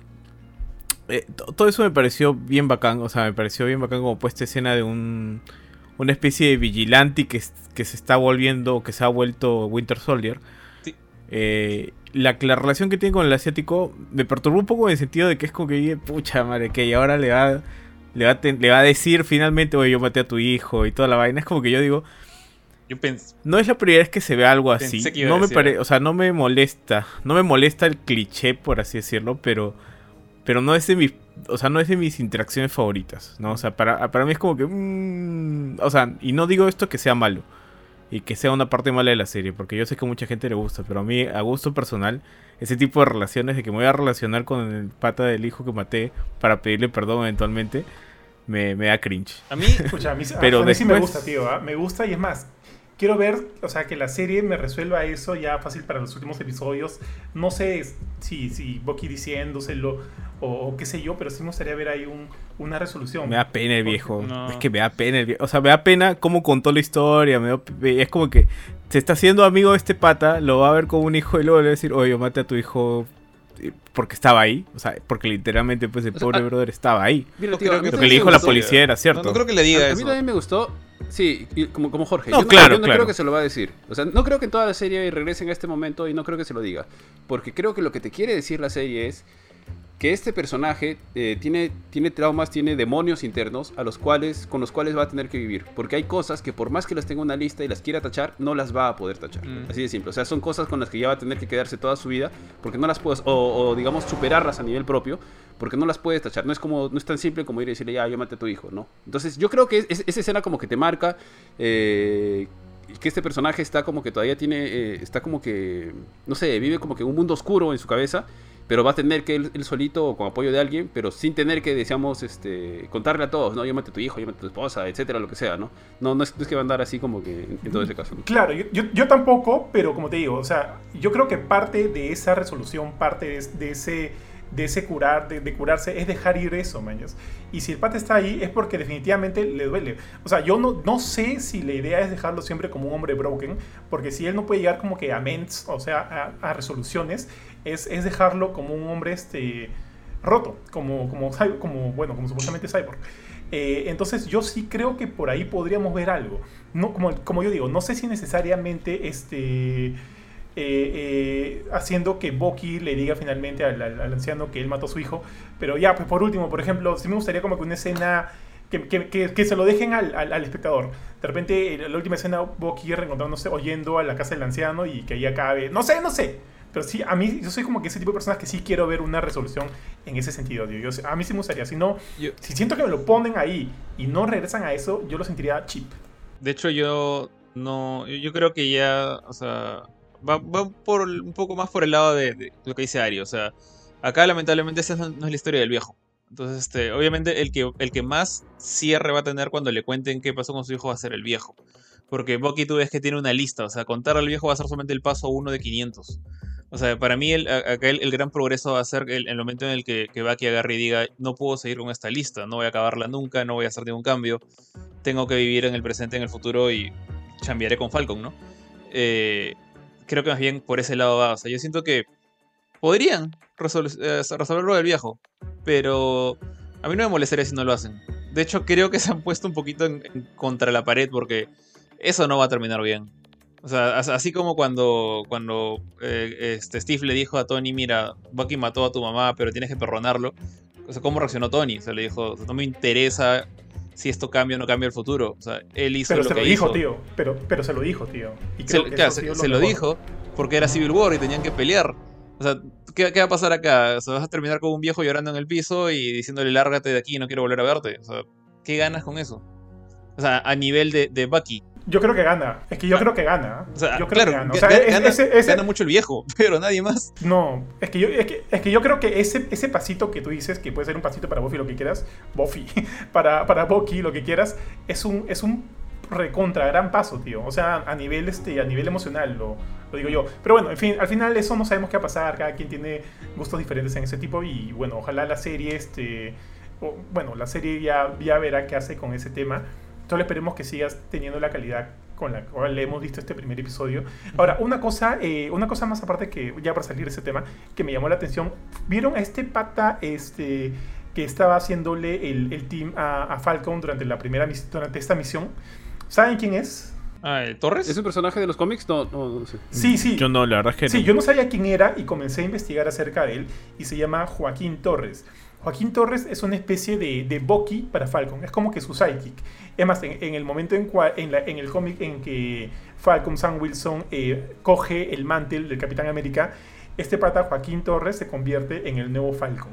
Eh, to- todo eso me pareció bien bacán, o sea, me pareció bien bacán como puesta escena de un una especie de vigilante que, que se está volviendo, que se ha vuelto Winter Soldier. Sí. Eh, la, la relación que tiene con el asiático me perturbó un poco en el sentido de que es como que, pucha madre, que y ahora le va, le va, le va a decir finalmente, oye, yo maté a tu hijo y toda la vaina. Es como que yo digo, Yo no es la primera vez que se ve algo así. No me pare- o sea, no me molesta. No me molesta el cliché, por así decirlo, pero. Pero no es de mis. O sea, no es de mis interacciones favoritas. ¿no? O sea, para, para mí es como que. mm, o sea, y no digo esto que sea malo. Y que sea una parte mala de la serie. Porque yo sé que a mucha gente le gusta. Pero a mí, a gusto personal, ese tipo de relaciones de que me voy a relacionar con el pata del hijo que maté para pedirle perdón eventualmente. Me, me da cringe. A mí, Escucha, a mí, Pero a mí sí me después- gusta, tío. ¿ah? Me gusta y es más. Quiero ver, o sea, que la serie me resuelva eso ya fácil para los últimos episodios. No sé si, si Bucky diciéndoselo o, o qué sé yo, pero sí me gustaría ver ahí un, una resolución. Me da pena el viejo. No. Es que me da pena el viejo. O sea, me da pena cómo contó la historia. Me da es como que se está haciendo amigo de este pata, lo va a ver como un hijo y luego le va a decir, oye, yo maté a tu hijo eh, porque estaba ahí. O sea, porque literalmente pues el O sea, pobre ah, brother estaba ahí. Mira, tío, a mí que le dijo la policía, era cierto. no creo que le diga A, a eso. mí también me gustó. Sí, como, como Jorge. No, yo claro, yo no claro. creo que se lo va a decir. O sea, no creo que en toda la serie regresen a este momento y no creo que se lo diga. Porque creo que lo que te quiere decir la serie es que este personaje eh, tiene, tiene traumas, tiene demonios internos a los cuales, con los cuales va a tener que vivir. Porque hay cosas que por más que las tenga en una lista y las quiera tachar, no las va a poder tachar. Mm. Así de simple. O sea, son cosas con las que ya va a tener que quedarse toda su vida porque no las puedes, o, o, digamos superarlas a nivel propio, porque no las puedes tachar. No es como, no es tan simple como ir y decirle, ya, yo maté a tu hijo, ¿no? Entonces yo creo que es- es- esa escena como que te marca eh, que este personaje está como que todavía tiene, eh, está como que, no sé, vive como que un mundo oscuro en su cabeza, pero va a tener que él, él solito o con apoyo de alguien, pero sin tener que, deseamos, este, contarle a todos, ¿no? Maté a tu hijo, maté a tu esposa, etcétera, lo que sea, ¿no? No, no es, no es que va a andar así como que en, en todo ese caso. ¿no? Claro, yo, yo, yo tampoco, pero como te digo, o sea, yo creo que parte de esa resolución, parte de, de ese, de ese curar, de, de curarse, es dejar ir eso, mañas. Y si el pata está ahí es porque definitivamente le duele. O sea, yo no, no sé si la idea es dejarlo siempre como un hombre broken, porque si él no puede llegar como que a ments, o sea, a, a resoluciones, es, es dejarlo como un hombre este, roto, como, como, bueno, como supuestamente cyborg. Eh, entonces yo sí creo que por ahí podríamos ver algo. No, como, como yo digo, no sé si necesariamente este, eh, eh, haciendo que Bucky le diga finalmente al, anciano que él mató a su hijo. Pero ya, pues por último, por ejemplo, sí me gustaría como que una escena que, que- que- se lo dejen al, al- espectador. De repente, en la última escena, Bucky reencontrándose, oyendo a la casa del anciano y que ahí acabe. No sé, no sé. Pero sí, a mí, yo soy como que ese tipo de personas que sí quiero ver una resolución en ese sentido. tío. Yo- a mí sí me gustaría. Si no, Yo- si siento que me lo ponen ahí y no regresan a eso, yo lo sentiría cheap. De hecho, yo no. Yo creo que ya. O sea. Va, va por un poco más por el lado de, de lo que dice Ari. O sea, acá lamentablemente esa no es la historia del viejo. Entonces, este, obviamente, el que, el que más cierre va a tener cuando le cuenten qué pasó con su hijo va a ser el viejo. Porque Bucky tú ves que tiene una lista. O sea, contar al viejo va a ser solamente el paso uno de 500. O sea, para mí el, el, gran progreso va a ser el, el momento en el que, que Bucky agarre y diga, no puedo seguir con esta lista, no voy a acabarla nunca, no voy a hacer ningún cambio, tengo que vivir en el presente, en el futuro y cambiaré con Falcon, ¿no? Eh, creo que más bien por ese lado va. O sea, yo siento que podrían eh, resolverlo del viejo, pero a mí no me molestaría si no lo hacen. De hecho, creo que se han puesto un poquito en, contra la pared porque eso no va a terminar bien. O sea, así como cuando, cuando eh, este Steve le dijo a Tony, mira, Bucky mató a tu mamá, pero tienes que perdonarlo. O sea, ¿cómo reaccionó Tony? O sea, le dijo, no me interesa si esto cambia o no cambia el futuro. O sea, él hizo pero lo se que lo dijo, tío. Pero, pero se lo dijo, tío. Y se, claro, se, lo, dijo porque era Civil War y tenían que pelear. O sea, ¿qué, ¿qué, va a pasar acá? O sea, vas a terminar con un viejo llorando en el piso y diciéndole lárgate de aquí, no quiero volver a verte. O sea, ¿qué ganas con eso? O sea, a nivel de, de Bucky. Yo creo que gana. Es que yo creo que gana. O sea, yo creo claro, que gana. O sea, gana, ese, ese... gana, mucho el viejo, pero nadie más. No, es que yo, es que, es que yo creo que ese, ese pasito que tú dices, que puede ser un pasito para Buffy, lo que quieras, Buffy, para, para Bucky, lo que quieras, es un, es un recontra gran paso, tío. O sea, a nivel, este, a nivel emocional, lo, lo digo yo. Pero bueno, en fin, al final eso no sabemos qué va a pasar. Cada quien tiene gustos diferentes en ese tipo. Y bueno, ojalá la serie, este. O, bueno, la serie ya, ya verá qué hace con ese tema. Solo esperemos que sigas teniendo la calidad con la cual le hemos visto este primer episodio. Ahora, una cosa, eh, una cosa más aparte que, ya para salir de ese tema, que me llamó la atención. ¿Vieron a este pata este, que estaba haciéndole el, el team a, a, Falcon durante, la primera, durante esta misión? ¿Saben quién es? Ah, ¿el ¿Torres? ¿Es un personaje de los cómics? No, no, no sé. Sí, sí. Yo no, la verdad es que Sí, no. yo no sabía quién era y comencé a investigar acerca de él y se llama Joaquín Torres. Joaquín Torres es una especie de, de Bucky para Falcon, es como que su sidekick. Es más, en, en el momento en, cual, en, la, en el cómic en que Falcon Sam Wilson eh, coge el mantel del Capitán América, este pata Joaquín Torres se convierte en el nuevo Falcon.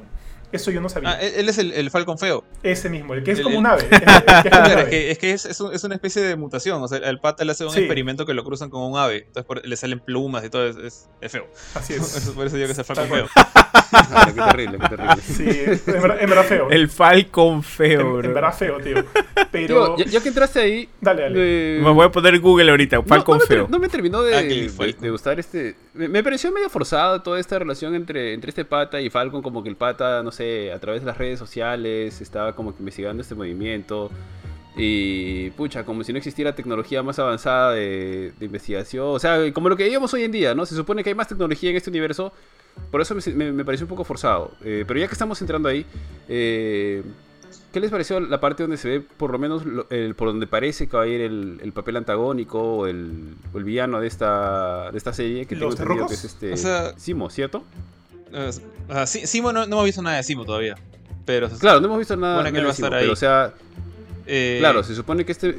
Eso yo no sabía. Ah, él es el, el, Falcon feo. Ese mismo, el que es el, como un ave. es, que, es, es, es, un, es, una especie de mutación. O sea, el pata le hace un sí. experimento que lo cruzan con un ave. Entonces por, le salen plumas y todo. Es, feo. Así es. por eso digo que es el Falcon feo. Ah, qué terrible, qué terrible. Sí, en verdad, en verdad feo. El Falcon feo, en, bro. En verdad feo, tío. Pero. Tío, ya, ya, que entraste ahí. Dale, dale. Eh... Me voy a poner Google ahorita. Falcon no, no feo. Me, no me terminó de, de, de, gustar este. Me, me, pareció medio forzado toda esta relación entre, entre este pata y Falcon. Como que el pata, no sé, a través de las redes sociales estaba como que investigando este movimiento. Y pucha, como si no existiera tecnología más avanzada de, de, investigación. O sea, como lo que veíamos hoy en día, ¿no? Se supone que hay más tecnología en este universo. Por eso me, me, me pareció un poco forzado. Eh, pero ya que estamos entrando ahí, eh, ¿qué les pareció la parte donde se ve, por lo menos, lo, el, por donde parece que va a ir el, el papel antagónico o el, o el, villano de esta, de esta serie? Que tengo entendido que es este. O sea, Simo, ¿cierto? Uh, uh, Simo no, no hemos visto nada de Simo todavía. Pero, claro, no hemos visto nada, bueno, nada estar Simo, ahí. pero o sea. Eh, claro, se supone que este.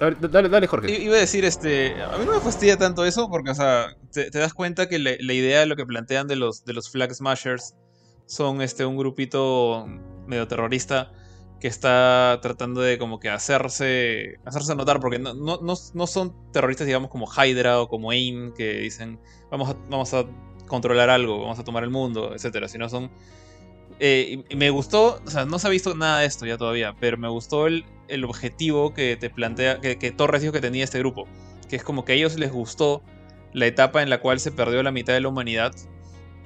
A ver, dale, dale, Jorge. Iba a decir, este. A mí no me fastidia tanto eso, porque, o sea, te, te das cuenta que la, la, idea de lo que plantean de los, de los Flag Smashers son este, un grupito medio terrorista que está tratando de como que hacerse hacerse notar, porque no, no, no, no son terroristas, digamos, como Hydra o como AIM, que dicen, vamos a, vamos a controlar algo, vamos a tomar el mundo, etcétera, sino son eh, me gustó, o sea, no se ha visto nada de esto ya todavía, pero me gustó el, el objetivo que te plantea, que, que, Torres dijo que tenía este grupo, que es como que a ellos les gustó la etapa en la cual se perdió la mitad de la humanidad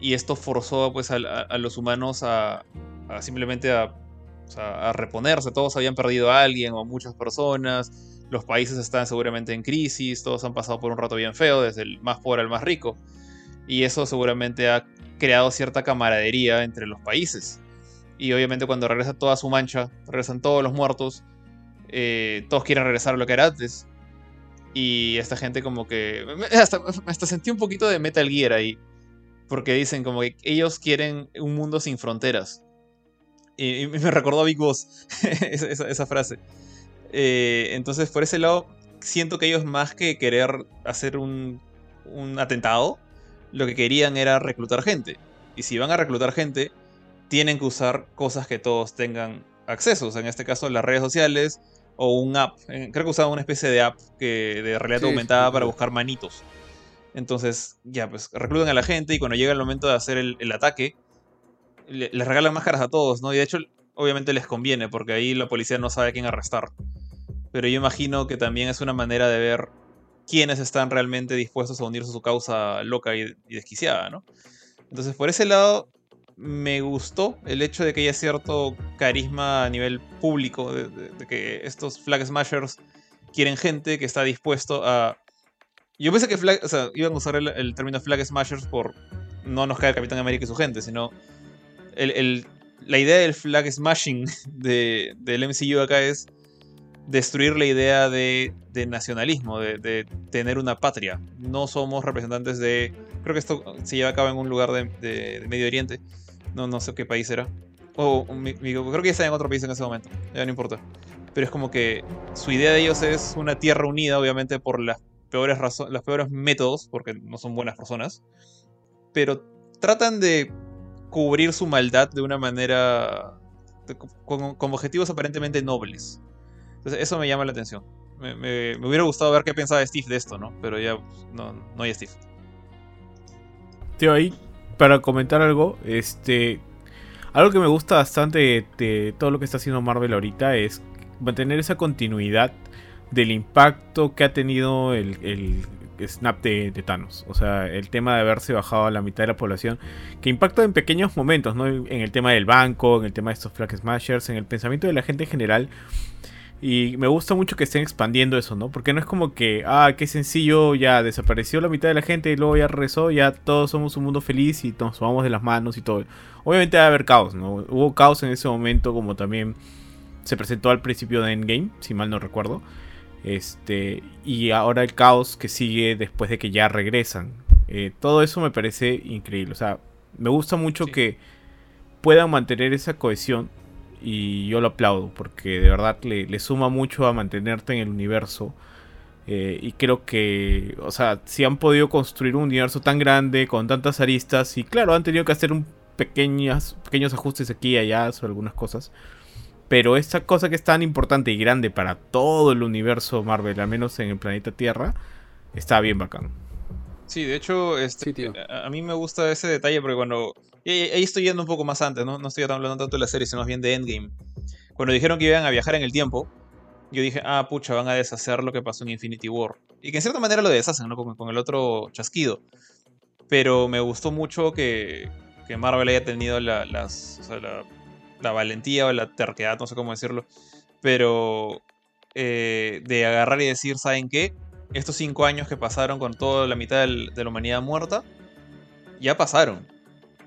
y esto forzó pues a, a, a los humanos a, a simplemente a, a, reponerse, todos habían perdido a alguien o muchas personas, los países están seguramente en crisis, todos han pasado por un rato bien feo, desde el más pobre al más rico, y eso seguramente ha creado cierta camaradería entre los países. Y obviamente cuando regresa toda su mancha, regresan todos los muertos, eh, todos quieren regresar a lo que era antes. Y esta gente como que... Hasta, sentí un poquito de Metal Gear ahí. Porque dicen como que ellos quieren un mundo sin fronteras. Y, me recordó a Big Boss esa, frase. Eh, entonces por ese lado siento que ellos más que querer hacer un, un atentado, lo que querían era reclutar gente. Y si van a reclutar gente, tienen que usar cosas que todos tengan acceso. O sea, en este caso, las redes sociales o un app. Creo que usaban una especie de app que, de realidad sí, aumentada sí, para buscar manitos. Entonces, ya, pues reclutan a la gente y cuando llega el momento de hacer el, el ataque, le, les regalan máscaras a todos, ¿no? Y de hecho, obviamente les conviene porque ahí la policía no sabe a quién arrestar. Pero yo imagino que también es una manera de ver quiénes están realmente dispuestos a unirse a su causa loca y, desquiciada, ¿no? Entonces, por ese lado, me gustó el hecho de que haya cierto carisma a nivel público, de, que estos Flag Smashers quieren gente que está dispuesto a... Yo pensé que iban a usar el, término Flag Smashers por no nos cae el Capitán América y su gente, sino la idea del Flag Smashing de, del MCU acá es destruir la idea de, nacionalismo, de, tener una patria. No somos representantes de... Creo que esto se lleva a cabo en un lugar de, Medio Oriente. No, sé qué país era. O creo que está en otro país en ese momento. Ya no importa. Pero es como que su idea de ellos es una tierra unida, obviamente por las peores, los peores métodos, porque no son buenas personas. Pero tratan de cubrir su maldad de una manera... con objetivos aparentemente nobles. Entonces, eso me llama la atención. Me, hubiera gustado ver qué pensaba Steve de esto, ¿no? Pero ya no, no hay Steve. Tío, ahí, para comentar algo, este. Algo que me gusta bastante de, todo lo que está haciendo Marvel ahorita es mantener esa continuidad del impacto que ha tenido el, snap de, de, Thanos. O sea, el tema de haberse bajado a la mitad de la población, que impacta en pequeños momentos, ¿no? En el tema del banco, en el tema de estos Flag Smashers, en el pensamiento de la gente en general. Y me gusta mucho que estén expandiendo eso, ¿no? Porque no es como que, ah, qué sencillo, ya desapareció la mitad de la gente y luego ya regresó, ya todos somos un mundo feliz y nos vamos de las manos y todo. Obviamente va a haber caos, ¿no? Hubo caos en ese momento como también se presentó al principio de Endgame, si mal no recuerdo. Este, y ahora el caos que sigue después de que ya regresan. Eh, todo eso me parece increíble. O sea, me gusta mucho que puedan mantener esa cohesión y yo lo aplaudo porque de verdad le, suma mucho a mantenerte en el universo. Eh, y creo que, o sea, si han podido construir un universo tan grande con tantas aristas y claro, han tenido que hacer un pequeños, pequeños ajustes aquí y allá sobre algunas cosas. Pero esta cosa que es tan importante y grande para todo el universo Marvel, al menos en el planeta Tierra, está bien bacán. Sí, de hecho, este, a, a, mí me gusta ese detalle porque cuando ahí estoy yendo un poco más antes, ¿no? No estoy hablando tanto de la serie, sino más bien de Endgame. Cuando dijeron que iban a viajar en el tiempo, yo dije, ah, pucha, van a deshacer lo que pasó en Infinity War. Y que en cierta manera lo deshacen, ¿no? Con, el otro chasquido. Pero me gustó mucho que, que Marvel haya tenido la, la, valentía o la terquedad, no sé cómo decirlo. Pero eh, de agarrar y decir, ¿saben qué? Estos cinco años que pasaron con toda la mitad de la humanidad muerta, ya pasaron.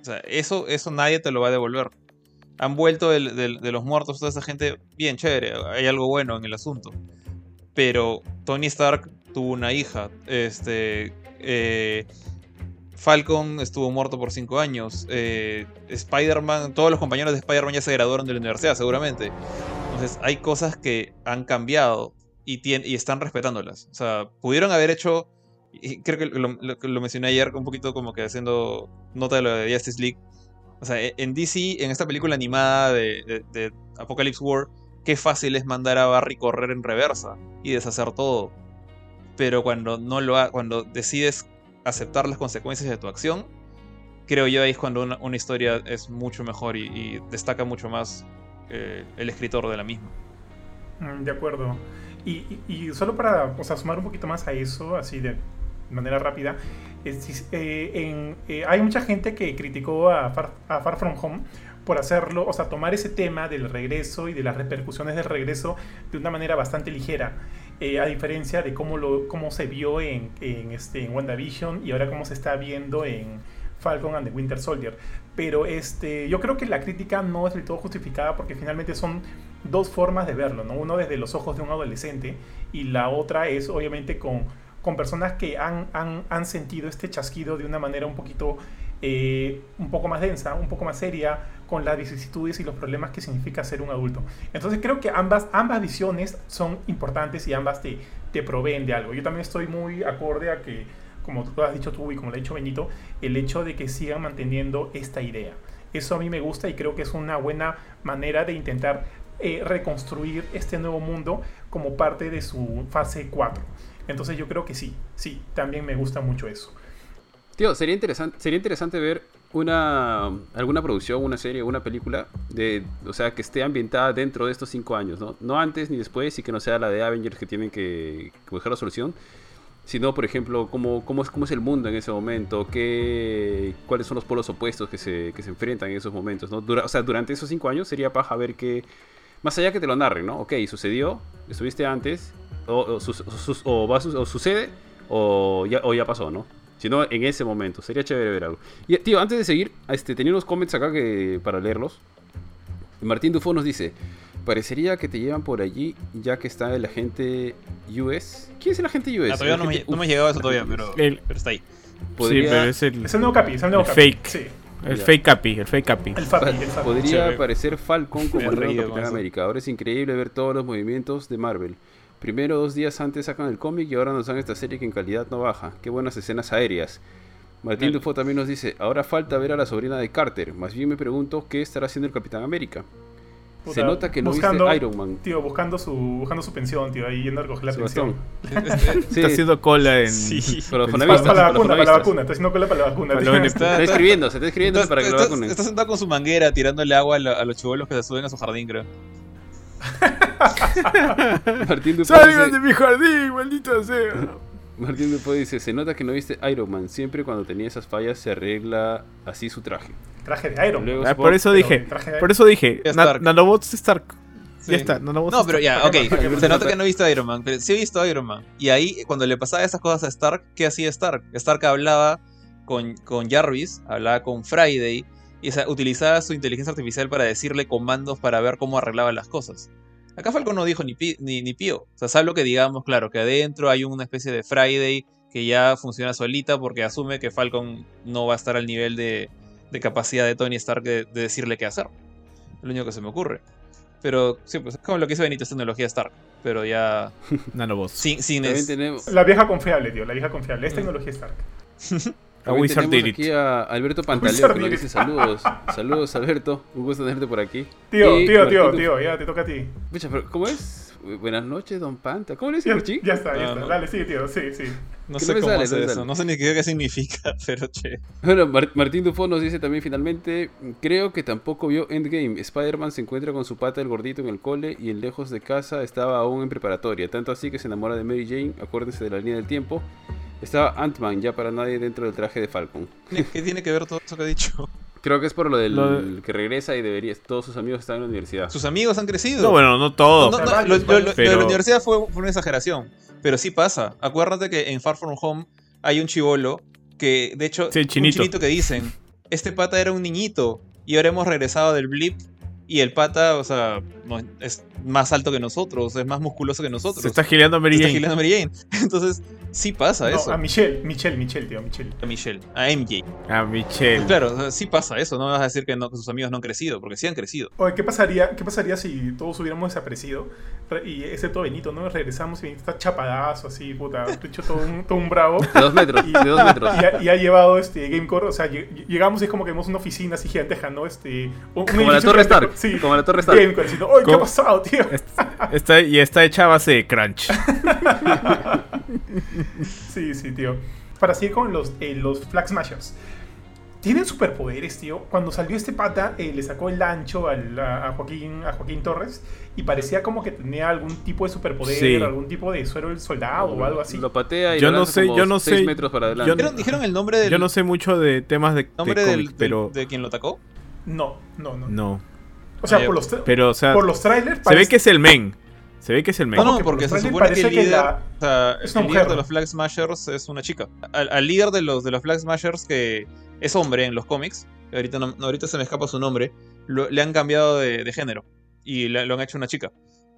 O sea, eso, eso nadie te lo va a devolver. Han vuelto de, los muertos toda esa gente, bien chévere, hay algo bueno en el asunto. Pero Tony Stark tuvo una hija. Este. Eh, Falcon estuvo muerto por 5 años. Eh, Spider-Man, todos los compañeros de Spider-Man ya se graduaron de la universidad, seguramente. Entonces, hay cosas que han cambiado y, y están respetándolas. O sea, pudieron haber hecho creo que lo, mencioné ayer un poquito como que haciendo nota de lo de Justice League. O sea, en DC, en esta película animada de, Apocalypse War, qué fácil es mandar a Barry correr en reversa y deshacer todo. Pero cuando no lo cuando decides aceptar las consecuencias de tu acción, creo yo ahí es cuando una, historia es mucho mejor y, destaca mucho más eh, el escritor de la misma. Mm, de acuerdo. Y, y, solo para o sea, sumar un poquito más a eso, así de manera rápida, eh, eh, hay mucha gente que criticó a Far, From Home por hacerlo, o sea, tomar ese tema del regreso y de las repercusiones del regreso de una manera bastante ligera, eh, a diferencia de cómo, lo, cómo se vio en, en, este, en WandaVision y ahora cómo se está viendo en Falcon and the Winter Soldier. Pero este, yo creo que la crítica no es del todo justificada porque finalmente son dos formas de verlo, ¿no? Uno desde los ojos de un adolescente y la otra es obviamente con con personas que han, han, sentido este chasquido de una manera un poquito, eh, un poco más densa, un poco más seria, con las vicisitudes y los problemas que significa ser un adulto. Entonces creo que ambas, ambas visiones son importantes y ambas te, te proveen de algo. Yo también estoy muy acorde a que, como tú has dicho tú y como lo ha dicho Benito, el hecho de que sigan manteniendo esta idea. Eso a mí me gusta y creo que es una buena manera de intentar eh, reconstruir este nuevo mundo como parte de su fase 4. Entonces yo creo que sí, sí, también me gusta mucho eso. Tío, sería interesante, sería interesante ver una alguna producción, una serie, una película de, o sea, que esté ambientada dentro de estos cinco años, ¿no? No antes ni después y que no sea la de Avengers que tienen que buscar la solución, sino, por ejemplo, cómo, cómo, es, cómo es el mundo en ese momento, qué, cuáles son los polos opuestos que se, que se enfrentan en esos momentos. ¿no? O sea, durante esos cinco años sería paja ver que, más allá que te lo narren, ¿no? Ok, sucedió, estuviste antes, o, o, sus- o sus- o va a su- o sucede, o ya, o ya pasó, ¿no? Sino en ese momento, sería chévere ver algo. Y, tío, antes de seguir, este, tenía unos comments acá que, para leerlos. Martín Dufo nos dice, parecería que te llevan por allí ya que está el agente US. ¿Quién es el agente US? Ah, todavía no me, no me Uf, ha llegado a eso todavía, pero, El- pero está ahí. podría- Sí, pero es el, Es el nuevo Capi, es el nuevo El Capi. fake. Sí, el Ya. fake capi, el fake capi. el Fapi, el Fapi. Podría aparecer Falcon como he el reído con Capitán. América. Ahora es increíble ver todos los movimientos de Marvel. Primero dos días antes sacan el cómic y ahora nos dan esta serie que en calidad no baja. Qué buenas escenas aéreas. Martín. Dufo también nos dice, ahora falta ver a la sobrina de Carter. Más bien me pregunto qué estará haciendo el Capitán América. Se nota que no buscando- viste Iron Man. Tío, buscando su, buscando su pensión, tío, ahí yendo a recoger la Sebastián. pensión. Sí, Está haciendo cola en. Sí. Para, para la para vacuna, para la vacuna, está haciendo cola para la vacuna. Para ONP. Está escribiendo, se está escribiendo Está, para que lo está- vacunen. está sentado con su manguera tirándole agua a, la- a los chibolos que se suben a su jardín, creo. Martín Dufo ¡Salgan dice- de mi jardín, maldita sea! Martín Dupont dice, se nota que no viste Iron Man, siempre cuando tenía esas fallas se arregla así su traje. Traje de Iron. Luego Ah, por eso dije, de- por eso dije, Ya na- Stark. nanobots Stark. Sí. Ya está, nanobots No, pero Stark. ya, ok. Se nota que no he visto a Iron Man, pero sí he visto a Iron Man. Y ahí, cuando le pasaba esas cosas a Stark, ¿qué hacía Stark? Stark hablaba con, con Jarvis, hablaba con Friday, y o sea, utilizaba su inteligencia artificial para decirle comandos para ver cómo arreglaba las cosas. Acá Falcon no dijo ni, pi- ni, ni pío. O sea, salvo que digamos, claro, que adentro hay una especie de Friday que ya funciona solita porque asume que Falcon no va a estar al nivel de, de capacidad de Tony Stark de, de decirle qué hacer. Es lo único que se me ocurre. Pero sí, pues es como lo que hizo Benito, es tecnología Stark. Pero ya Nanobots. sin, sin es- tenemos, La vieja confiable, tío, la vieja confiable. Es Mm. tecnología Stark. A Wizard tenemos aquí a Alberto Pantaleo que nos dice saludos. Saludos Alberto, un gusto tenerte por aquí. Tío, Y tío, tío, tío, ya te toca a ti. Pucha, pero ¿cómo es? Buenas noches, don Panta. ¿Cómo le dice Ya, Marchín? ya está, ya Ah, está. no. Dale, sí, tío, sí, sí. no sé no cómo sale, hacer no me eso. sale. No sé ni qué, significa, pero che. Bueno, Mar- Martín Dufo nos dice también finalmente, creo que tampoco vio Endgame. Spider-Man se encuentra con su pata el gordito en el cole y el lejos de casa estaba aún en preparatoria. Tanto así que se enamora de Mary Jane, acuérdense de la línea del tiempo. Estaba Ant-Man ya para nadie dentro del traje de Falcon. ¿Qué tiene que ver todo eso que ha dicho? Creo que es por lo del Lo de- que regresa y debería, todos sus amigos están en la universidad. Sus amigos han crecido. No, bueno, no todo. No, no, Varios, lo, lo de Pero- la universidad fue, fue una exageración. Pero sí pasa. Acuérdate que en Far From Home hay un chivolo que, de hecho, Sí, un chinito. chinito que dicen, este pata era un niñito y ahora hemos regresado del blip y el pata, o sea, no- es más alto que nosotros, es más musculoso que nosotros. Se está gileando a Mary Se está Jane. gileando a Mary Jane. Entonces, sí pasa No, eso. a Michelle, Michelle, Michelle, tío, Michelle. A Michelle, a MJ. A Michelle. Claro, o sea, sí pasa eso. No me vas a decir que, no, que sus amigos no han crecido, porque sí han crecido. Oye, ¿qué pasaría, ¿qué pasaría si todos hubiéramos desaparecido? Re- Y excepto Benito, ¿no? Regresamos y Benito está chapadazo, así, puta, hecho todo un, todo un bravo. De dos metros, Y, de dos metros. y ha, y ha llevado este Gamecore, o sea, lleg- llegamos y es como que vemos una oficina así giganteja, ¿no? Este, un- un Como la Torre Stark. Sí, Como la Torre Stark. Gamecore, diciendo, oye, ¿qué ha pasado, tío? Está, y está hecha a base de crunch. Sí, sí, tío. Para seguir con los, eh, los Flag Smashers. Tienen superpoderes, tío. Cuando salió este pata, eh, le sacó el ancho al- a, a Joaquín, a Joaquín Torres y parecía como que tenía algún tipo de superpoder, Sí. algún tipo de suero del soldado o algo así. Lo patea y Yo lo no sé, como yo no seis sé. metros para Yo adelante. ¿Dijeron, dijeron el nombre del, Yo no sé mucho de temas de, de nombre del- cómics, del- pero de quien lo atacó? No, no, no. no. O sea, por los, tra- Pero, o sea, por los trailers se ve que es el men. Se ve que es el men. No, ¿Cómo no, que por porque se supone que el que líder, la- o sea, es una el mujer, líder de los Flag Smashers es una chica. Al, al líder de los, de los Flag Smashers, que es hombre en los cómics, ahorita, no, ahorita se me escapa su nombre, lo- le han cambiado de, de género y lo han hecho una chica.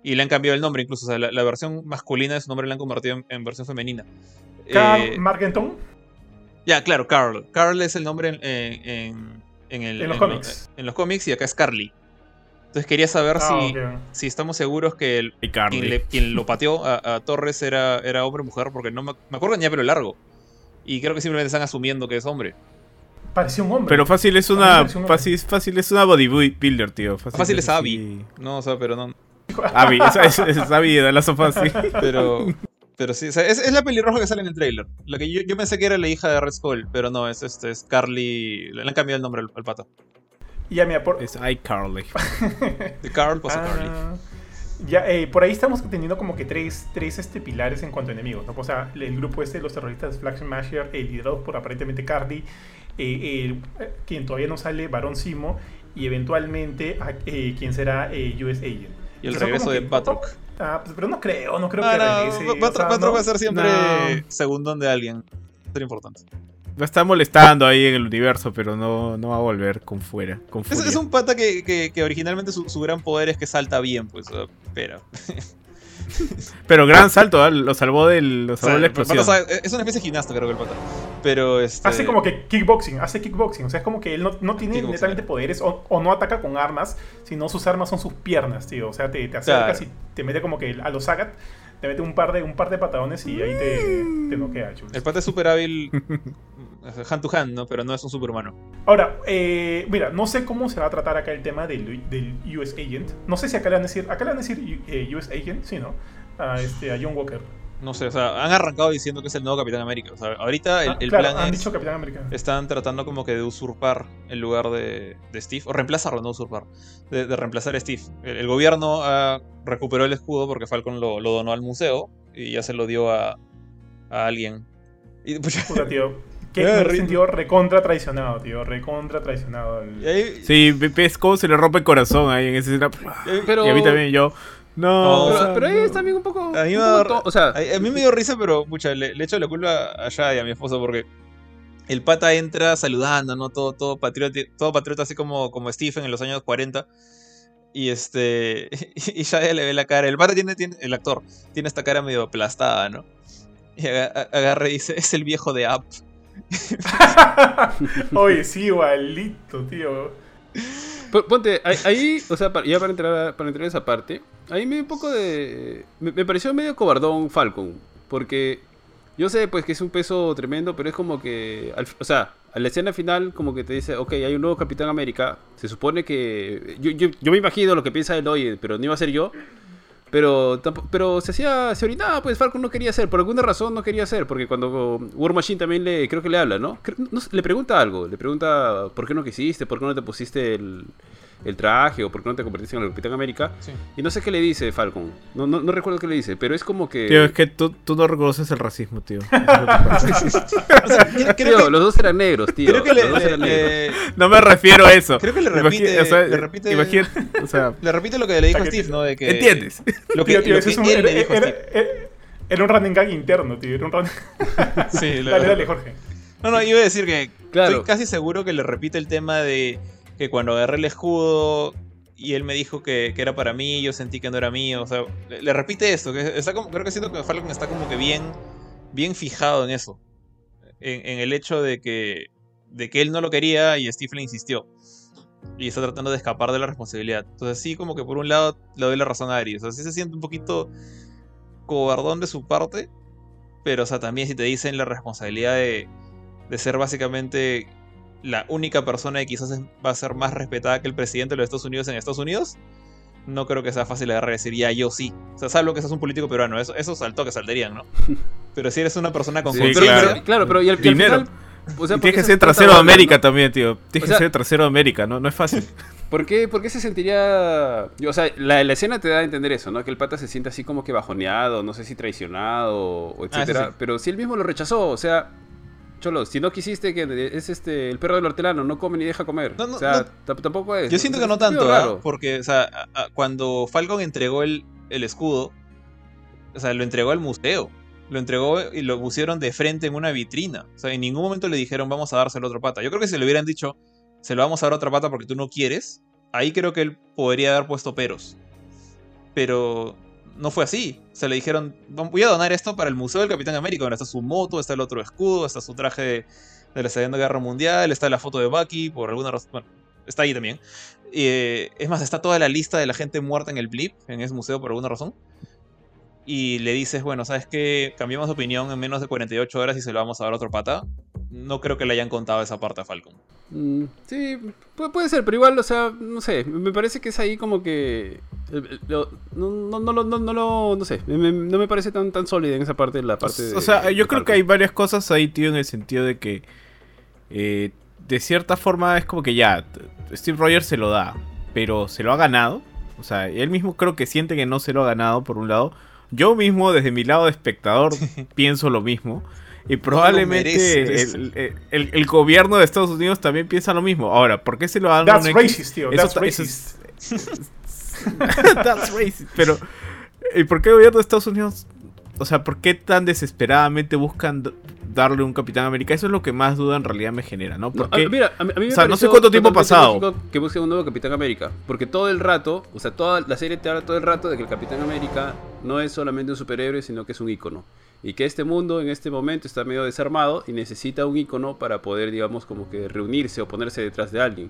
Y le han cambiado el nombre incluso, o sea, la, la versión masculina de su nombre la han convertido en, en versión femenina. Carl Eh, Margenton ya, claro, Carl. Carl es el nombre en, en, en- en el- En los en cómics. en los cómics y acá es Carly. Entonces quería saber Ah, si, si estamos seguros que el, quien, le- quien lo pateó a, a Torres era, era hombre o mujer, porque no me, me acuerdo que tenía pelo largo. Y creo que simplemente están asumiendo que es hombre. parecía un hombre. Pero fácil es una fácil, fácil es una bodybuilder, tío. Fácil, Fácil es. Abby. No, o sea, pero no. Abby, esa es, es Abby de la sofá, sí. Pero, pero sí, o sea, es, es la pelirroja que sale en el trailer. La que yo, yo pensé que era la hija de Red Skull, pero no, es, este, es Carly. Le han cambiado el nombre al, al pata. Y ya, mira, por, Es iCarly. De Carl pasa a Carly. Ah, Ya, eh, por ahí estamos teniendo como que tres, tres este, pilares en cuanto a enemigos. ¿no? O sea, el grupo este de los terroristas Flag Smasher, eh, liderados por aparentemente Cardi, eh, el- eh, quien todavía no sale, Barón Simo, y eventualmente eh, quien será eh, US Agent. Y el regreso de Batroc. Ah, pues, pero no creo, no creo No, que no, regrese. o Batroc, sea, Batroc no. va a ser siempre No. segundón de alguien. Ser importante. Va a estar molestando ahí en el universo, pero no, no va a volver con fuera. Con Es, un pata que, que- que originalmente su, su gran poder es que salta bien, pues. o sea, pero. Pero gran salto, ¿ah? lo salvó, del, lo o salvó sea, de la pata explosión. es una especie de gimnasta, creo que el pata. Pero este. Hace como que kickboxing, hace kickboxing. O sea, es como que él no, no tiene Kickboxing. netamente poderes o, o no ataca con armas, sino sus armas son sus piernas, tío. O sea, te, te acercas Claro. y te mete como que a los Sagat, te mete un par de, un par de patadones y ahí te, te noquea, chulo. El pata es súper hábil. hand to hand, ¿no? Pero no es un superhumano. Ahora, eh, mira, no sé cómo se va a tratar acá el tema del, del US Agent. No sé si acá le van a decir, acá le van a decir eh, US Agent, sí, ¿no? A, este, a John Walker. No sé, o sea, han arrancado diciendo que es el nuevo Capitán América. O sea, ahorita el, Ah, el claro, plan han es. dicho Capitán América. Están tratando como que de usurpar el lugar de, de Steve, o reemplazarlo, no usurpar, de, de reemplazar a Steve. El, el gobierno ah, recuperó el escudo porque Falcon lo, lo donó al museo y ya se lo dio a, a alguien. Y, pucha, Puta, tío. Que me ri- sentido recontra traicionado, tío. Recontra traicionado. ahí- Sí, ves cómo se le rompe el corazón ahí en esa escena. y- Pero, Y a mí también, yo. No, No, o pero, sea, pero ahí no. es también un poco. A mí me da- o sea, A, a mí me dio risa, pero pucha, le, le echo la culpa a Shad y a mi esposa porque el pata entra saludando, ¿no? Todo, todo, patriota, todo patriota, así como, como Stephen en los años 40. Y este. Y Shad le ve la cara. El pata tiene, tiene. El actor tiene esta cara medio aplastada, ¿no? Y agarra y dice: Es el viejo de App. Oye, sí, igualito, tío. P- Ponte, ahí, o sea, ya para entrar, para entrar en esa parte, ahí me un poco de... Me, me pareció medio cobardón Falcon, porque yo sé pues que es un peso tremendo, pero es como que, al- o sea, a la escena final como que te dice, ok, hay un nuevo Capitán América, se supone que... Yo, yo, yo me imagino lo que piensa él, oye, pero no iba a ser yo. Pero, pero se hacía, se orinaba, pues Falcon no quería hacer, por alguna razón no quería hacer, porque cuando War Machine también le, creo que le habla, ¿no? Le pregunta algo, le pregunta por qué no quisiste, por qué no te pusiste el, el traje o por qué no te convertiste en el Capitán América. Sí. Y no sé qué le dice Falcon, no, no, no recuerdo qué le dice, pero es como que... Tío, es que tú, tú no reconoces el racismo, tío. Que. O sea, creo, Tío, que, los dos eran negros, tío. creo que le, los dos le- eran negros. le- no me refiero a eso. Creo que le repite- o sea, le repite- imagina- o sea, le repite lo que le dijo a Paquete. Steve, ¿no? De que, ¿entiendes? Lo que, Tío, tío, lo ese que es un, él era, le dijo a era- Steve. era- era un running gag interno, tío. Era un running... Sí, Dale, dale, Jorge. No, no, iba a decir que Claro. estoy casi seguro que le repite el tema de que cuando agarré el escudo y él me dijo que, que era para mí, yo sentí que no era mío. O sea, le, repite esto. Que está como, creo que siento que Falcon está como que bien, bien fijado en eso. En, el hecho de que, de que él no lo quería y le insistió. Y está tratando de escapar de la responsabilidad. Entonces sí, como que por un lado le doy la razón a Aries. O sea, sí se siente un poquito cobardón de su parte. Pero, o sea, también si te dicen la responsabilidad de, de ser básicamente la única persona que quizás va a ser más respetada que el presidente de los Estados Unidos en Estados Unidos, no creo que sea fácil agarrar y decir, ya, yo sí. O sea, salvo que seas un político peruano, eso, eso saltó que saltarían, ¿no? Pero si eres una persona con Sí, conciencia, pero- claro, pero y al Dinero. final... O sea, Y ¿por qué tienes que se ser trasero de América no? también, tío. Tienes O que sea- ser trasero de América, ¿no? No es fácil. ¿Por qué, por qué se sentiría.? O sea, la, la escena te da a entender eso, ¿no? Que el pata se siente así como que bajoneado, no sé si traicionado, o Ah, etcétera. sí. Pero si él mismo lo rechazó, o sea. Cholo, si no quisiste que es este el perro del hortelano, no come ni deja comer. No, no, o sea, no. tampoco es. yo siento que no tanto, ¿ah? raro. Porque, o sea, a- a- cuando Falcon entregó el, el escudo, o sea, lo entregó al museo. Lo entregó y lo pusieron de frente en una vitrina. O sea, en ningún momento le dijeron vamos a dárselo a otra pata. Yo creo que si le hubieran dicho se lo vamos a dar a otra pata porque tú no quieres, ahí creo que él podría haber puesto peros. Pero no fue así. O sea, le dijeron, "Vam- voy a donar esto para el Museo del Capitán América, donde está su moto, está el otro escudo, está su traje de, de la Segunda Guerra Mundial, está la foto de Bucky, por alguna razón, bueno, está ahí también. Eh, es más, está toda la lista de la gente muerta en el blip, en ese museo por alguna razón. Y le dices, bueno, ¿sabes qué? Cambiamos de opinión en menos de 48 horas y se lo vamos a dar a otro pata. No creo que le hayan contado esa parte a Falcon. Mm, sí, pu- puede ser, pero igual, o sea, no sé, me parece que es ahí como que... eh, eh, lo- no, no, no, lo- no, no, lo- no sé, me- me- no me parece tan, tan sólida en esa parte, la parte de- o sea, yo creo que hay varias cosas ahí, tío, en el sentido de que eh, de cierta forma es como que ya, Steve Rogers se lo da, pero se lo ha ganado. O sea, él mismo creo que siente que no se lo ha ganado, por un lado. Yo mismo, desde mi lado de espectador, pienso lo mismo. Y probablemente el, el, el, gobierno de Estados Unidos también piensa lo mismo. Ahora, ¿por qué se lo dan That's racist, tío. That's racist. That's racist. Pero, ¿y por qué el gobierno de Estados Unidos o sea, ¿por qué tan desesperadamente buscan darle un Capitán América? Eso es lo que más duda en realidad me genera, ¿no? Porque, mira, a mí, me o sea, no sé cuánto tiempo ha pasado. Que busque un nuevo Capitán América. Porque todo el rato, o sea, toda la serie te habla todo el rato de que el Capitán América no es solamente un superhéroe, sino que es un ícono. Y que este mundo en este momento está medio desarmado y necesita un ícono para poder, digamos, como que reunirse o ponerse detrás de alguien.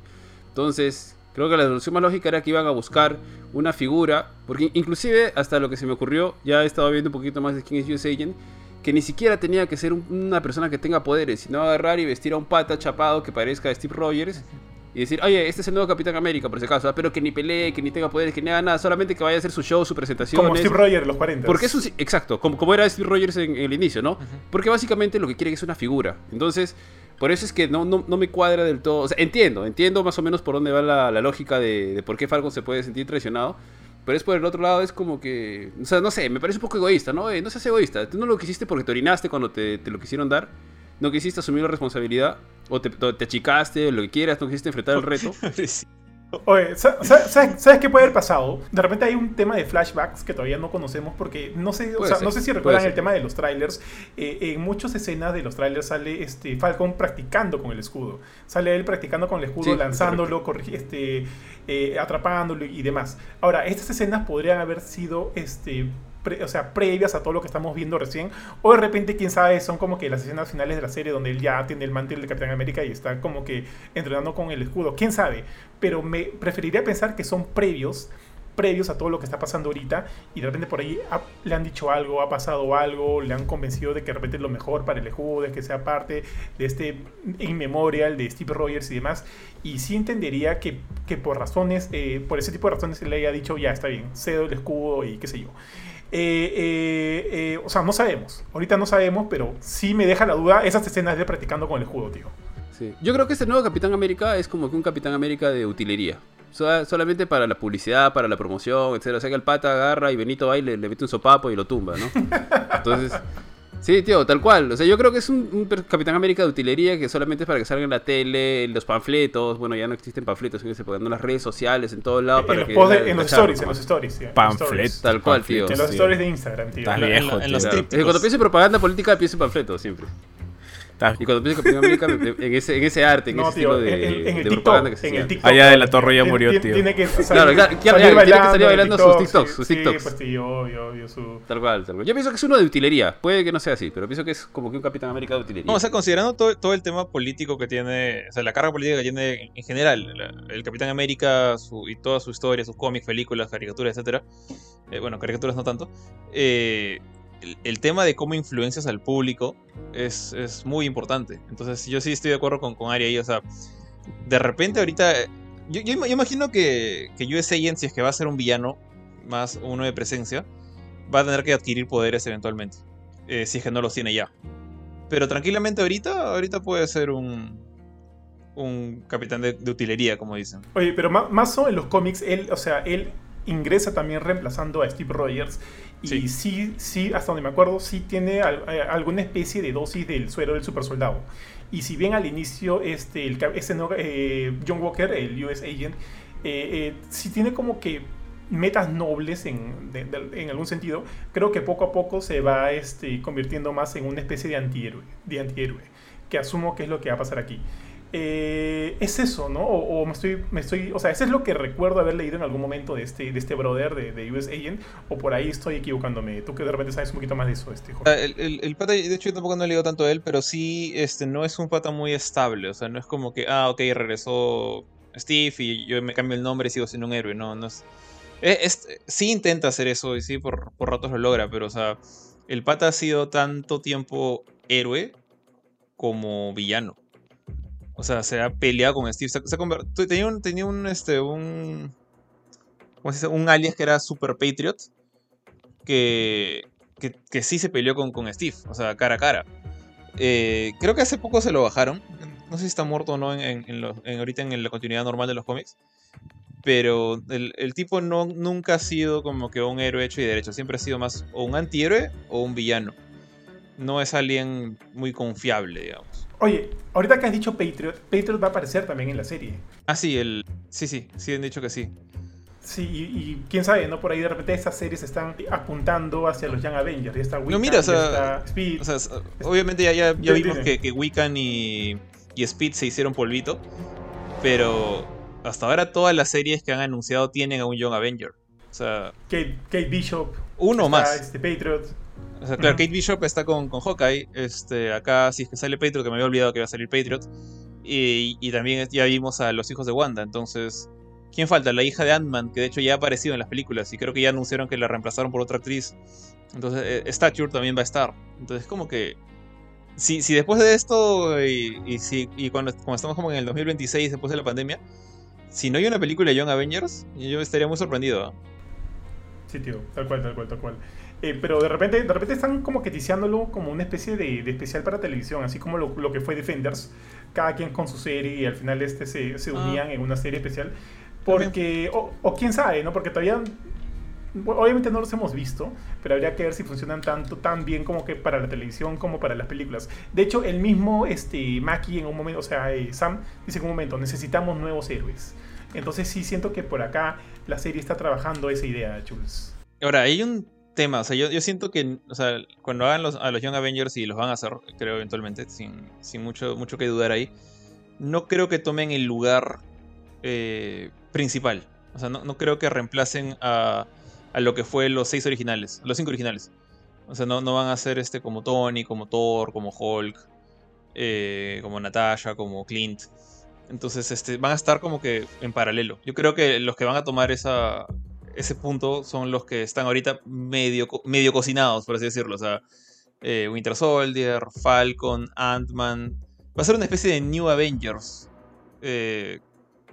Entonces, Creo que la solución más lógica era que iban a buscar una figura, porque inclusive hasta lo que se me ocurrió, ya he estado viendo un poquito más de quién es US Agent, que ni siquiera tenía que ser una persona que tenga poderes, sino agarrar y vestir a un pata chapado que parezca Steve Rogers y decir, oye, este es el nuevo Capitán América, por ese caso, ¿ah? pero que ni pelee, que ni tenga poderes, que ni haga nada, solamente que vaya a hacer su show, su presentación. Como Steve Rogers en los 40. Porque es exacto, como, como era Steve Rogers en, el inicio, ¿no? Porque básicamente lo que quiere es una figura. Entonces, por eso es que no, no, me cuadra del todo. O sea, entiendo, entiendo más o menos por dónde va la, lógica de, por qué Falcon se puede sentir traicionado. Pero es por el otro lado, es como que. O sea, no sé, me parece un poco egoísta, ¿no? Eh, no seas egoísta. Tú no lo quisiste porque te orinaste cuando te, te lo quisieron dar. No quisiste asumir la responsabilidad. O te, te achicaste, o lo que quieras, no quisiste enfrentar el reto. Oye, ¿sabes, qué puede haber pasado? De repente hay un tema de flashbacks que todavía no conocemos porque no sé, o sea, no sé si recuerdan el tema de los trailers. Eh, en muchas escenas de los trailers sale este Falcon practicando con el escudo. Sale él practicando con el escudo, lanzándolo, este, eh, atrapándolo y demás. Ahora, estas escenas podrían haber sido este, o sea, previas a todo lo que estamos viendo recién. O de repente, quién sabe, son como que las escenas finales de la serie donde él ya tiene el mantel de Capitán América y está como que entrenando con el escudo. Quién sabe. Pero me preferiría pensar que son previos previos a todo lo que está pasando ahorita y de repente por ahí le han dicho algo, ha pasado algo, le han convencido de que de repente es lo mejor para el escudo, de que sea parte de este inmemorial de Steve Rogers y demás. Y sí entendería que, que por razones, eh, por ese tipo de razones le haya dicho, ya está bien, cedo el escudo y qué sé yo. Eh, eh, eh, o sea, no sabemos. Ahorita no sabemos, pero sí me deja la duda esas escenas de practicando con el escudo, tío. Yo creo que este nuevo Capitán América es como que un Capitán América de utilería. solamente para la publicidad, para la promoción, etc. O sea que el pata agarra y Benito va y le, le mete un sopapo y lo tumba, ¿no? Entonces, Sí, tío, tal cual. O sea, yo creo que es un, Capitán América de utilería que solamente es para que salga en la tele, en los panfletos. Bueno, ya no existen panfletos, sino que se ponen en las redes sociales, en todos lados. En, los, en los stories, en los stories. Panfletos. Tal cual, tío. En los stories de Instagram, tío. Está viejo, en, los Cuando pienso en propaganda política, pienso en panfletos, siempre. Y cuando pienso Capitán América, en ese, en ese arte, en ese estilo de, en, el de propaganda que se en el TikTok, Allá de la torre ya murió, tío. Tiene que salir, claro, claro, tiene que salir bailando sus TikToks. sus TikToks. Sí, pues sí, obvio, obvio. Su... Tal cual, tal cual. Yo pienso que es uno de utilería. Puede que no sea así, pero pienso que es como que un Capitán América de utilería. No, o sea, considerando todo, todo el tema político que tiene, o sea, la carga política que tiene en general, el Capitán América su, y toda su historia, sus cómics, películas, caricaturas, etcétera. Eh, bueno, caricaturas no tanto. Eh el, tema de cómo influencias al público es, es, muy importante. Entonces, yo sí estoy de acuerdo con, con Ari ahí. O sea, de repente ahorita. Yo, yo, imagino que, que US Agent, si es que va a ser un villano, más uno de presencia, va a tener que adquirir poderes eventualmente. Eh, si es que no los tiene ya. Pero tranquilamente ahorita, ahorita puede ser un, un capitán de, utilería, como dicen. Oye, pero más o en los cómics, él, o sea, él ingresa también reemplazando a Steve Rogers y sí. sí, hasta donde me acuerdo, sí tiene eh, alguna especie de dosis del suero del super soldado. Y si bien al inicio este, el, ese eh, John Walker, el US Agent, eh, sí tiene como que metas nobles en, en, algún sentido, creo que poco a poco se va este, convirtiendo más en una especie de antihéroe, de antihéroe, que asumo que es lo que va a pasar aquí. Eh, es eso, ¿no? O, me, estoy, me estoy, o sea, eso es lo que recuerdo haber leído en algún momento de este, de este brother de, US Agent, o por ahí estoy equivocándome. Tú que de repente sabes un poquito más de eso, este ah, El, el, pata, de hecho yo tampoco no he leído tanto de él, pero sí, este, no es un pata muy estable, o sea, no es como que, ah, ok, regresó Steve y yo me cambio el nombre y sigo siendo un héroe, no, no es... es, sí intenta hacer eso y sí, por, por ratos lo logra, pero, o sea, el pata ha sido tanto tiempo héroe como villano. O sea, se ha peleado con Steve. tenía un, tenía un, este, un, ¿cómo se dice? Un alias que era Super Patriot. Que, que, sí se peleó con, con Steve. O sea, cara a cara. Eh, creo que hace poco se lo bajaron. No sé si está muerto o no en, en, ahorita en la continuidad normal de los cómics. pero el, el tipo no, nunca ha sido como que un héroe hecho y derecho, siempre ha sido más o un antihéroe o un villano. No es alguien muy confiable, digamos. Oye, ahorita que has dicho Patriot, Patriot va a aparecer también en la serie. Ah, sí, el... sí, sí, sí han dicho que sí. Sí, y, y quién sabe, ¿no? Por ahí de repente estas series están apuntando hacia los Young Avengers. Ya está Wiccan, No, mira, o sea, Speed. O sea, obviamente ya, ya, ya Dime, vimos que, que Wiccan y, y Speed se hicieron polvito, pero hasta ahora todas las series que han anunciado tienen a un Young Avenger. O sea, Kate, Kate Bishop. uno más. Este, Patriot. O sea, claro. Kate Bishop está con, con Hawkeye. Este, acá, si es que sale Patriot, que me había olvidado que iba a salir Patriot. Y, y también ya vimos a los hijos de Wanda. Entonces, ¿quién falta? La hija de Ant-Man, que de hecho ya ha aparecido en las películas. Y creo que ya anunciaron que la reemplazaron por otra actriz. Entonces, eh, Stature también va a estar. Entonces, como que. Si, si después de esto, y, y si, y cuando, cuando estamos como en el 2026, después de la pandemia, si no hay una película de Young Avengers, yo estaría muy sorprendido. ¿ah? Sí, tío, tal cual, tal cual, tal cual. Eh, pero de repente, de repente están como que ticiándolo como una especie de, de especial para televisión, así como lo, lo que fue Defenders, cada quien con su serie y al final este se, se Ah. unían en una serie especial. Porque, o, o quién sabe, ¿no? Porque todavía, bueno, obviamente no los hemos visto, pero habría que ver si funcionan tanto, tan bien como que para la televisión como para las películas. De hecho, el mismo este, Maki en un momento, o sea, eh, Sam dice en un momento, necesitamos nuevos héroes. Entonces sí siento que por acá la serie está trabajando esa idea, Jules. Ahora, hay un tema, o sea, yo, yo siento que, o sea, cuando hagan los, a los Young Avengers y los van a hacer, creo eventualmente, sin, sin mucho, mucho que dudar ahí, no creo que tomen el lugar eh, principal. O sea, no, no creo que reemplacen a, a lo que fue los seis originales, los cinco originales. O sea, no, no van a ser este como Tony, como Thor, como Hulk, eh, como Natasha, como Clint. Entonces, este, van a estar como que en paralelo. Yo creo que los que van a tomar esa, ese punto son los que están ahorita medio, medio cocinados, por así decirlo. O sea, eh, Winter Soldier, Falcon, Ant-Man. Va a ser una especie de New Avengers. Eh,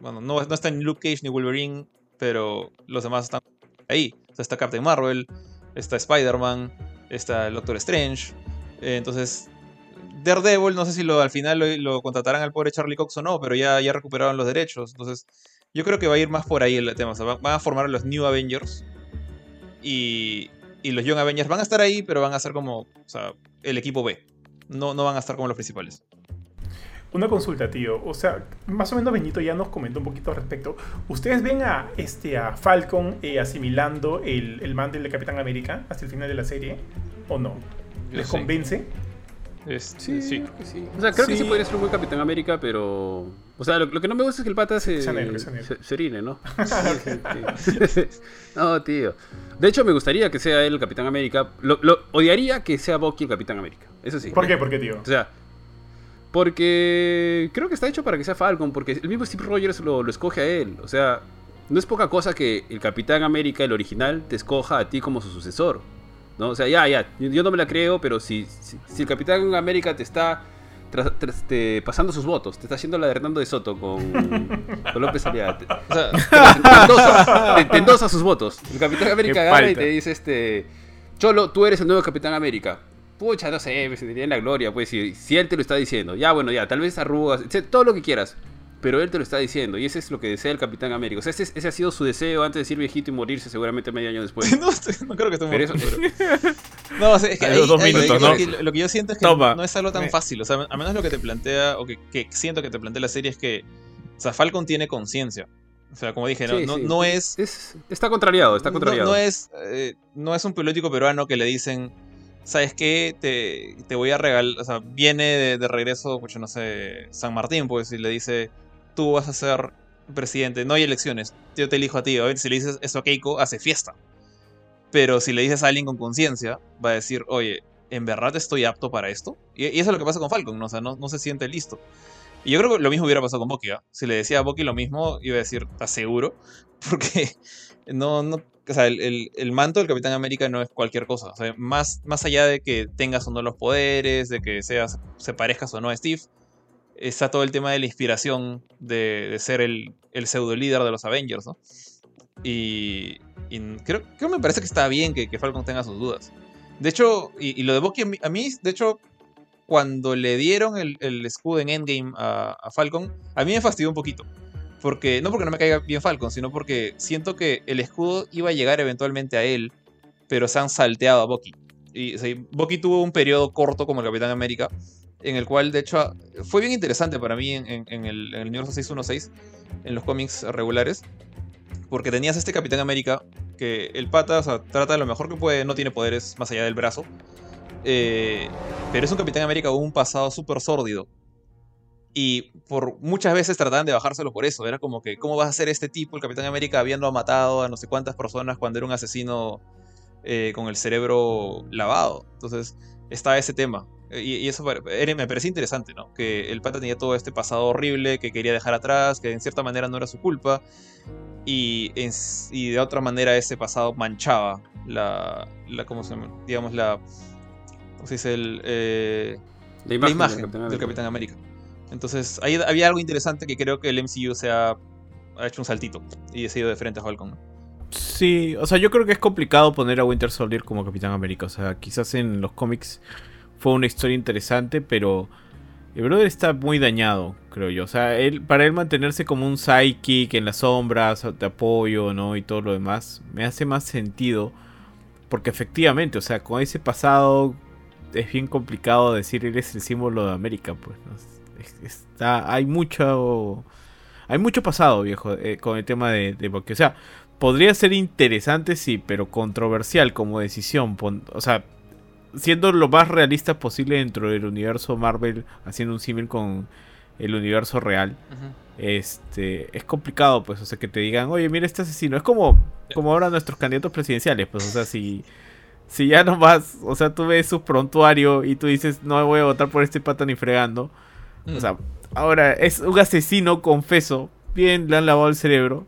bueno, no, no está ni Luke Cage ni Wolverine, pero los demás están ahí. O sea, está Captain Marvel, está Spider-Man, está el Doctor Strange. Eh, entonces, Daredevil, no sé si al final lo, lo contratarán al pobre Charlie Cox o no, pero ya, ya recuperaron los derechos. Entonces, yo creo que va a ir más por ahí el tema. O sea, va- van a formar los New Avengers. Y, y los Young Avengers van a estar ahí, pero van a ser como o sea, el equipo B. No, no van a estar como los principales. Una consulta, tío. O sea, más o menos Benito ya nos comentó un poquito al respecto. ¿Ustedes ven a, este, a Falcon eh, asimilando el, el mantel de Capitán América hasta el final de la serie? ¿O no? ¿Les convence? Es- Sí, sí. creo que sí. O sea, creo que sí Sí. podría ser un buen Capitán América, pero. O sea, lo, lo que no me gusta es que el pata se. Se, se orine, ¿no? Sí, sí, sí. no, tío. De hecho, me gustaría que sea él el Capitán América. Lo, lo- odiaría que sea Bucky el Capitán América. Eso sí. ¿Por qué? ¿Por qué, tío? O sea, porque creo que está hecho para que sea Falcon, porque el mismo Steve Rogers lo, lo escoge a él. O sea, no es poca cosa que el Capitán América, el original, te escoja a ti como su sucesor. ¿no? O sea, ya, ya, yo, yo no me la creo, pero si, si, si el Capitán América te está te- pasando sus votos, te está haciendo la de Hernando de Soto con, con López Aliaga. O sea, te endosa, sus votos. El Capitán América agarra y te dice este Cholo, tú eres el nuevo Capitán América. Pucha, no sé, me sentiría en la gloria, pues, si, si él te lo está diciendo. Ya, bueno, ya, tal vez arrugas, todo lo que quieras. Pero él te lo está diciendo, y ese es lo que desea el Capitán América. O sea, ese, ese ha sido su deseo antes de ser viejito y morirse seguramente medio año después. no, creo que esté muerto, eso- pero- No, o sea, es que ahí- dos ahí- minutos, lo ¿no? que- Lo que yo siento es que Toma. no es algo tan fácil. O sea, a menos lo que te plantea, o que, que siento que te plantea la serie es que, o sea, Falcon tiene conciencia. O sea, como dije, no, Sí, no, sí. no es Es- está contrariado, está no- contrariado. No, es, eh, no es un político peruano que le dicen, ¿sabes qué? Te, te voy a regalar, o sea, viene de, de regreso, pues yo no sé, San Martín, pues, y le dice, tú vas a ser presidente, no hay elecciones, yo te elijo a ti. Obviamente, si le dices eso a Keiko, hace fiesta. Pero si le dices a alguien con conciencia, va a decir, oye, ¿en verdad estoy apto para esto? Y, eso es lo que pasa con Falcon, ¿no? O sea, no, se siente listo. Y yo creo que lo mismo hubiera pasado con Bucky, ¿ah? Si le decía a Bucky lo mismo, iba a decir, ¿estás seguro? Porque no, no, o sea, el, el- el manto del Capitán América no es cualquier cosa. O más, más allá de que tengas o no los poderes, de que seas, se parezcas o no a Steve, está todo el tema de la inspiración de, ser el, el pseudo líder de los Avengers, ¿no? Y, y creo, creo me parece que está bien que, Falcon tenga sus dudas. De hecho, y, lo de Bucky, a mí, de hecho, cuando le dieron el, el escudo en Endgame a, Falcon, a mí me fastidió un poquito. Porque, no porque no me caiga bien Falcon, sino porque siento que el escudo iba a llegar eventualmente a él, pero se han salteado a Bucky. Y Bucky tuvo un periodo corto como el Capitán América, en el cual, de hecho, fue bien interesante para mí en, el, universo 616, en los cómics regulares, porque tenías este Capitán América que el pata trata de lo mejor que puede, no tiene poderes más allá del brazo, eh, pero es un Capitán América con un pasado súper sórdido. Y por muchas veces trataban de bajárselo por eso. Era como que, ¿cómo vas a ser este tipo, el Capitán América, habiendo matado a no sé cuántas personas cuando era un asesino eh, con el cerebro lavado? Entonces, está ese tema. Y, y eso era- me parecía interesante, ¿no? Que el pata tenía todo este pasado horrible que quería dejar atrás, que en cierta manera no era su culpa. Y, en y de otra manera ese pasado manchaba la, la ¿cómo se llama? Digamos, la... ¿Cómo se dice? El, eh, La la imagen, del Capitán del América. Capitán América. Entonces, ahí había algo interesante que creo que el MCU se ha, ha hecho un saltito y ha ido de frente a Falcon. ¿no? Sí, o sea, yo creo que es complicado poner a Winter Soldier como Capitán América. O sea, quizás en los cómics fue una historia interesante, pero el brother está muy dañado, creo yo. O sea, él, para él mantenerse como un psychic en las sombras, de apoyo, ¿no? Y todo lo demás, me hace más sentido. Porque efectivamente, o sea, con ese pasado es bien complicado decir él es el símbolo de América, pues. ¿no? Es- está, hay mucho... Hay mucho pasado, viejo, eh, con el tema de, de Bucky. O sea, podría ser interesante, sí, pero controversial como decisión. o sea, siendo lo más realista posible dentro del universo Marvel, haciendo un símil con el universo real. Este, es complicado, pues, o sea, que te digan, oye, mira este asesino. Es como, como ahora nuestros candidatos presidenciales, pues, o sea, si, si ya no vas, o sea, tú ves su prontuario y tú dices, no voy a votar por este pata ni fregando. Mm. O sea, ahora es un asesino confeso, bien, le han lavado el cerebro.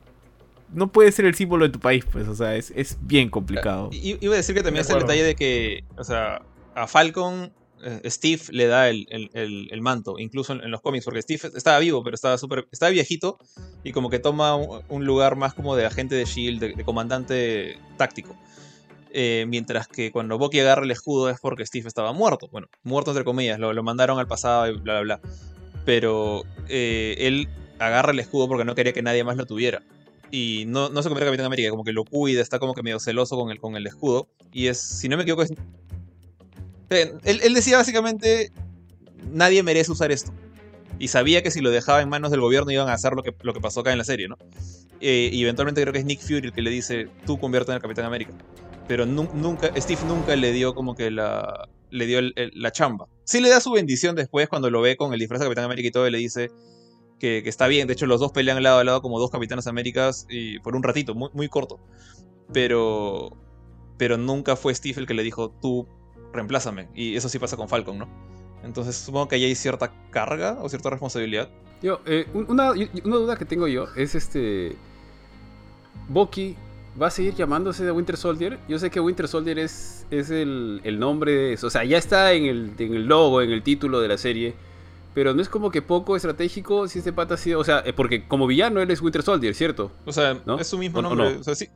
No puede ser el símbolo de tu país, pues, o sea, es, es bien complicado. I- Iba a decir que también De está el detalle de que, o sea, a Falcon, eh, Steve le da el, el- el- el manto, incluso en, en los cómics, porque Steve estaba vivo, pero estaba súper, estaba viejito y como que toma un, un lugar más como de agente de Shield, de, de comandante táctico. Eh, mientras que cuando Bucky agarra el escudo es porque Steve estaba muerto. Bueno, muerto entre comillas, lo, lo mandaron al pasado y bla, bla, bla. Pero eh, él agarra el escudo porque no quería que nadie más lo tuviera. Y no, no se convierte en Capitán América, como que lo cuida, está como que medio celoso con el, con el escudo. Y es, si no me equivoco, es... Él, él decía básicamente, nadie merece usar esto. Y sabía que si lo dejaba en manos del gobierno iban a hacer lo que, lo que pasó acá en la serie, ¿no? Eh, y eventualmente creo que es Nick Fury el que le dice, tú convierte en el Capitán América. Pero nu- nunca, Steve nunca le dio como que la, le dio la chamba. Sí le da su bendición después cuando lo ve con el disfraz de Capitán América y todo, y le dice que, está bien. De hecho, los dos pelean lado a lado como dos Capitanes Américas y por un ratito, muy, muy corto. Pero, pero nunca fue Steve el que le dijo, tú reemplázame. Y eso sí pasa con Falcon, ¿no? Entonces supongo que ahí hay cierta carga o cierta responsabilidad. Yo, eh, un- una, una duda que tengo yo es este. Bucky va a seguir llamándose de Winter Soldier. Yo sé que Winter Soldier es, es el, el nombre de eso. O sea, ya está en el, en el logo, en el título de la serie. Pero no es como que poco estratégico si este pata ha sido. O sea, eh, porque como villano él es Winter Soldier, ¿cierto? O sea, ¿No? es su mismo ¿O- o nombre. no? O sea, sí.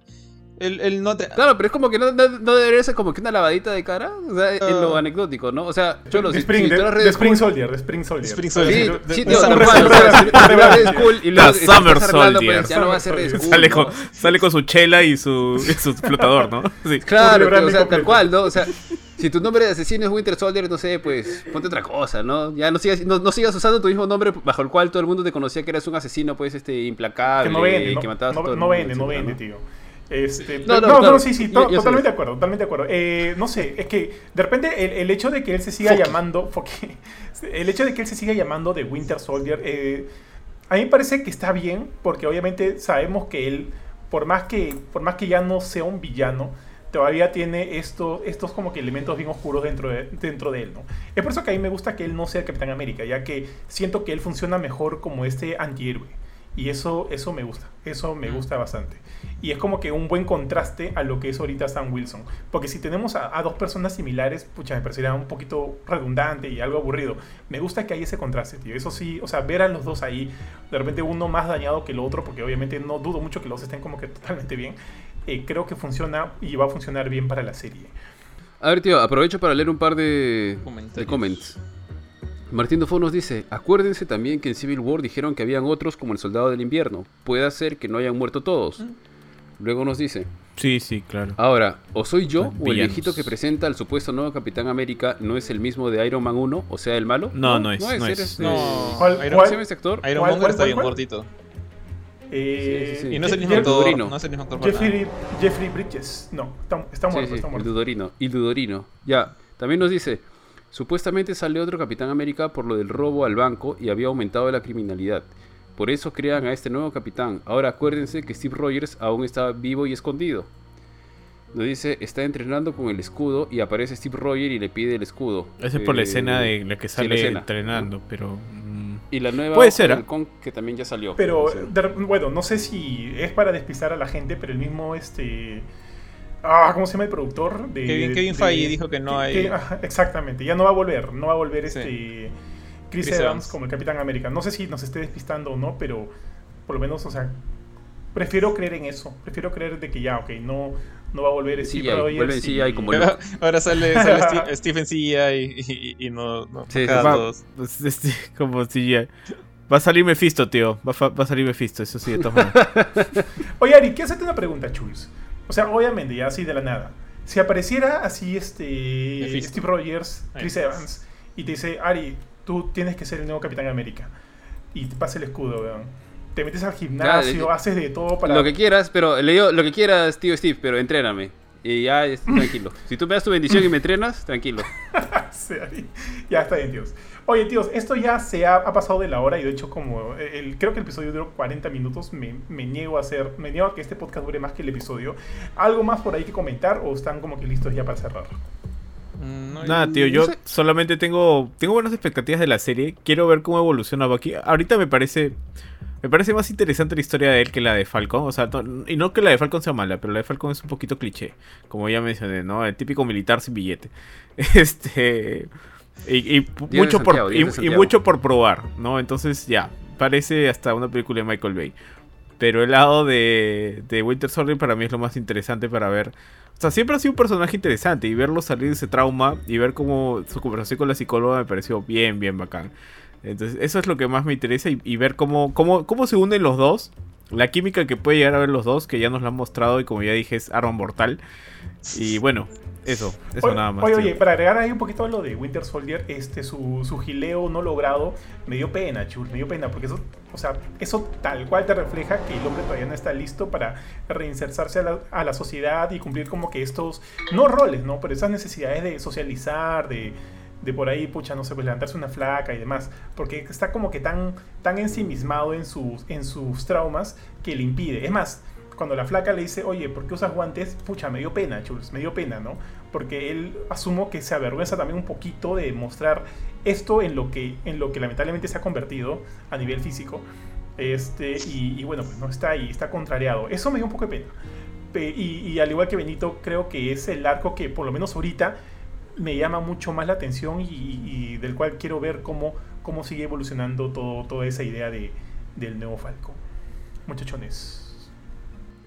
Él, él no te... Claro, pero es como que no, no- no debería ser como que una lavadita de cara. O sea, en lo Ah. anecdótico, ¿no? O sea, si, Spring, si de, Spring Soldier, de Spring Soldier. Spring Soldier. Sí, De- sí, de- tío, Red Skull y luego Summer arreglando, pues, Soldier. ya no va a ser Red Skull, sale, ¿no? con, sale con su chela y su, y su flotador, ¿no? Sí. Claro, pero, o sea, tal cual, ¿no? O sea, si tu nombre de asesino es Winter Soldier, no sé, pues ponte otra cosa, ¿no? Ya no sigas, no, no sigas usando tu mismo nombre bajo el cual todo el mundo te conocía que eras un asesino, pues, este, implacable, que no vende, no, que matabas a no, todo el no mundo, vende, no vende, tío. Este, No, no, no, no, claro. sí, sí, to- yo totalmente de acuerdo, totalmente de acuerdo. Eh, no sé, es que de repente el, el hecho de que él se siga Fuck. llamando, el hecho de que él se siga llamando de Winter Soldier, eh, a mí me parece que está bien, porque obviamente sabemos que él, por más que, por más que ya no sea un villano, todavía tiene esto, estos como que elementos bien oscuros dentro de, dentro de él, ¿no? Es por eso que a mí me gusta que él no sea el Capitán América, ya que siento que él funciona mejor como este antihéroe. Y eso, eso me gusta, eso me gusta bastante. Y es como que un buen contraste a lo que es ahorita Sam Wilson. Porque si tenemos a, a dos personas similares, pucha, me parecería un poquito redundante y algo aburrido. Me gusta que haya ese contraste, tío. Eso sí, o sea, ver a los dos ahí, de repente uno más dañado que el otro, porque obviamente no dudo mucho que los dos estén como que totalmente bien. Eh, creo que funciona y va a funcionar bien para la serie. A ver, tío, aprovecho para leer un par de, Comentarios. de comments. Martín Dufo nos dice, acuérdense también que en Civil War dijeron que habían otros como el Soldado del Invierno. Puede ser que no hayan muerto todos. Luego nos dice, Sí, sí, claro. ahora, o soy yo Los o el viejito que presenta al supuesto nuevo Capitán América no es el mismo de Iron Man 1, o sea, el malo. No, no es, no es. eres, No, ¿Cuál- Iron, ¿Cómo se llama este está cuál, bien cuál? Eh, Sí, sí, sí. Y no es el mismo actor. No es el mismo actor. Jeffrey, Jeffrey Bridges. No, está, está Sí, muerto, sí, está el muerto. Dudorino. Y Dudorino. Ya, también nos dice, supuestamente sale otro Capitán América por lo del robo al banco y había aumentado la criminalidad. Por eso crean a este nuevo capitán. Ahora acuérdense que Steve Rogers aún está vivo y escondido. Nos dice, está entrenando con el escudo y aparece Steve Rogers y le pide el escudo. Esa es por la Eh, escena de la que sí, sale la escena. entrenando, pero... Y la nueva Puede ser, del. Kong, que también ya salió. Pero, de- bueno, no sé si es para despistar a la gente, pero el mismo, este... Ah, ¿cómo se llama el productor? De, Kevin- Kevin de- Feige dijo que no hay- que- exactamente, ya no va a volver, no va a volver este... Chris, Chris Evans, Evans. como el Capitán América. No sé si nos esté despistando o no, pero por lo menos, o sea, prefiero creer en eso. Prefiero creer de que ya, ok, no, no va a volver Rogers vuelve y como- Ahora, ahora sale, sale Steve- Stephen Seagal y, y, y no, no Sí, va- todos. pues, este, como ya... Va a salir Mephisto, tío. Va, a fa- va a salir Mephisto, eso sí, de todas maneras. Oye, Ari, quiero hacerte una pregunta, Chuls. O sea, obviamente, ya así de la nada. Si apareciera así este Mephisto. Steve Rogers, Chris Ahí. Evans, y te dice, Ari, tú tienes que ser el nuevo Capitán América. Y te pasa el escudo, weón. Te metes al gimnasio, Ya, haces de todo para... Lo que quieras, pero le digo lo que quieras, tío Steve, pero entréname. Y ya, tranquilo. Si tú me das tu bendición y me entrenas, tranquilo. Ya está bien, tíos. Oye, tíos, esto ya se ha, ha pasado de la hora y de hecho como el, creo que el episodio duró 40 minutos, me, me niego a hacer, me niego a que este podcast dure más que el episodio. ¿Algo más por ahí que comentar o están como que listos ya para cerrar? Mm, no, Nada, tío, no yo sé. solamente tengo tengo buenas expectativas de la serie. Quiero ver cómo evoluciona Bucky. Ahorita me parece me parece más interesante la historia de él que la de Falcon, o sea, no- y no que la de Falcon sea mala, pero la de Falcon es un poquito cliché, como ya mencioné, ¿no? El típico militar sin billete. Este y, mucho Santiago, por y- mucho por probar, ¿no? Entonces ya, parece hasta una película de Michael Bay. Pero el lado de, de Winter Soldier para mí es lo más interesante para ver. O sea, siempre ha sido un personaje interesante y verlo salir de ese trauma y ver cómo su conversación con la psicóloga me pareció bien, bien bacán. Entonces, eso es lo que más me interesa y, y ver cómo, cómo, cómo se unen los dos. La química que puede llegar a ver los dos, que ya nos la han mostrado y como ya dije es arma mortal. Y bueno, eso, eso Oye, nada más. Oye, tío. oye, para agregar ahí un poquito a lo de Winter Soldier, este, su, su gileo no logrado, me dio pena, Chul, me dio pena, porque eso, o sea, eso tal cual te refleja que el hombre todavía no está listo para reinsertarse a la, a la sociedad y cumplir como que estos, no roles, ¿no? Pero esas necesidades de socializar, de, de por ahí, pucha, no sé, pues levantarse una flaca y demás, porque está como que tan, tan ensimismado en sus, en sus traumas que le impide. Es más, cuando la flaca le dice, oye, ¿por qué usas guantes? Pucha, me dio pena, Chuls, me dio pena, ¿no? Porque él asumo que se avergüenza también un poquito de mostrar esto en lo que, en lo que lamentablemente se ha convertido a nivel físico. Este, y, bueno, pues no está ahí, está contrariado. Eso me dio un poco de pena. Pe- y, y al igual que Benito, creo que es el arco que por lo menos ahorita me llama mucho más la atención y, del cual quiero ver cómo, cómo sigue evolucionando todo, toda esa idea de, del nuevo Falco. Muchachones.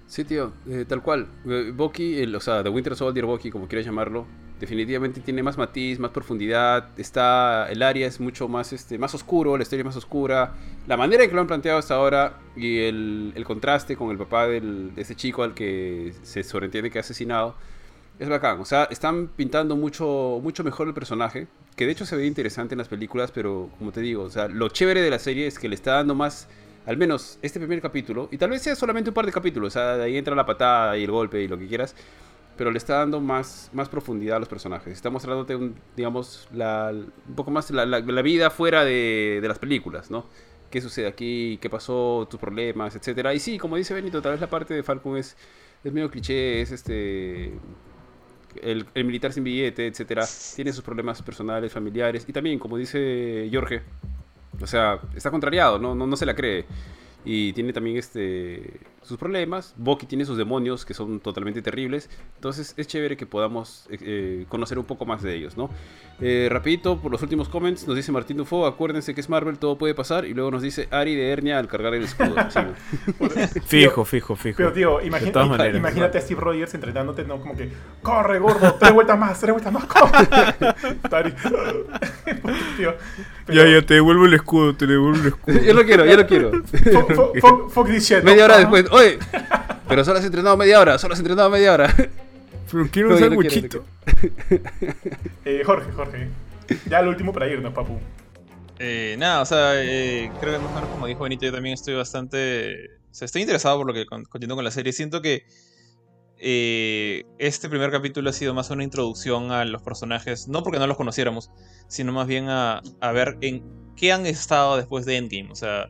Sí, tío, eh, tal cual. Eh, Bucky, el, o sea, The Winter Soldier, Bucky, como quieras llamarlo, definitivamente tiene más matiz, más profundidad. Está, el área es mucho más, este, más oscuro, la historia es más oscura. La manera en que lo han planteado hasta ahora y el, el contraste con el papá de ese chico al que se sobreentiende que ha asesinado es bacán. O sea, están pintando mucho, mucho mejor el personaje, que de hecho se ve interesante en las películas, pero como te digo, o sea, lo chévere de la serie es que le está dando más al menos este primer capítulo, y tal vez sea solamente un par de capítulos, o sea, de ahí entra la patada y el golpe y lo que quieras, pero le está dando más, más profundidad a los personajes. Está mostrándote, un, digamos, la, un poco más la, vida fuera de, de las películas, ¿no? ¿Qué sucede aquí? ¿Qué pasó? ¿Tus problemas? Etcétera. Y sí, como dice Benito, tal vez la parte de Falcon es, es medio cliché, es este... El, militar sin billete, etcétera, tiene sus problemas personales, familiares, y también, como dice Jorge, o sea, está contrariado, no, no, no se la cree. y tiene también este sus problemas. Bucky tiene sus demonios que son totalmente terribles. Entonces es chévere que podamos eh, eh, conocer un poco más de ellos, ¿no? Eh, rapidito, por los últimos comments, nos dice Martín Dufo, acuérdense que es Marvel, todo puede pasar. Y luego nos dice Ari de Hernia al cargar el escudo. Sí, ¿no? Fijo, fijo, fijo. Pero, tío, De imagina- todas maneras, imagínate a Steve Rogers entrenándote, ¿no? Como que, corre, gordo, tres vueltas más, tres vueltas más, corre. Tío. Ya, ya, te devuelvo el escudo, te devuelvo el escudo. yo lo quiero, yo lo quiero. Fuck, fuck, fuck, fuck this shit. media hora después, oye, pero solo has entrenado media hora, solo has entrenado media hora. Pero quiero No, un yo no quiero, sanguchito. Eh, Jorge, Jorge. Ya lo último para irnos, papu. Eh, nada, o sea, eh, creo que más o menos como dijo Benito, yo también estoy bastante... O sea, estoy interesado por lo que con- continúo con la serie. Siento que eh, este primer capítulo ha sido más una introducción a los personajes, no porque no los conociéramos, sino más bien a, a ver en qué han estado después de Endgame. O sea,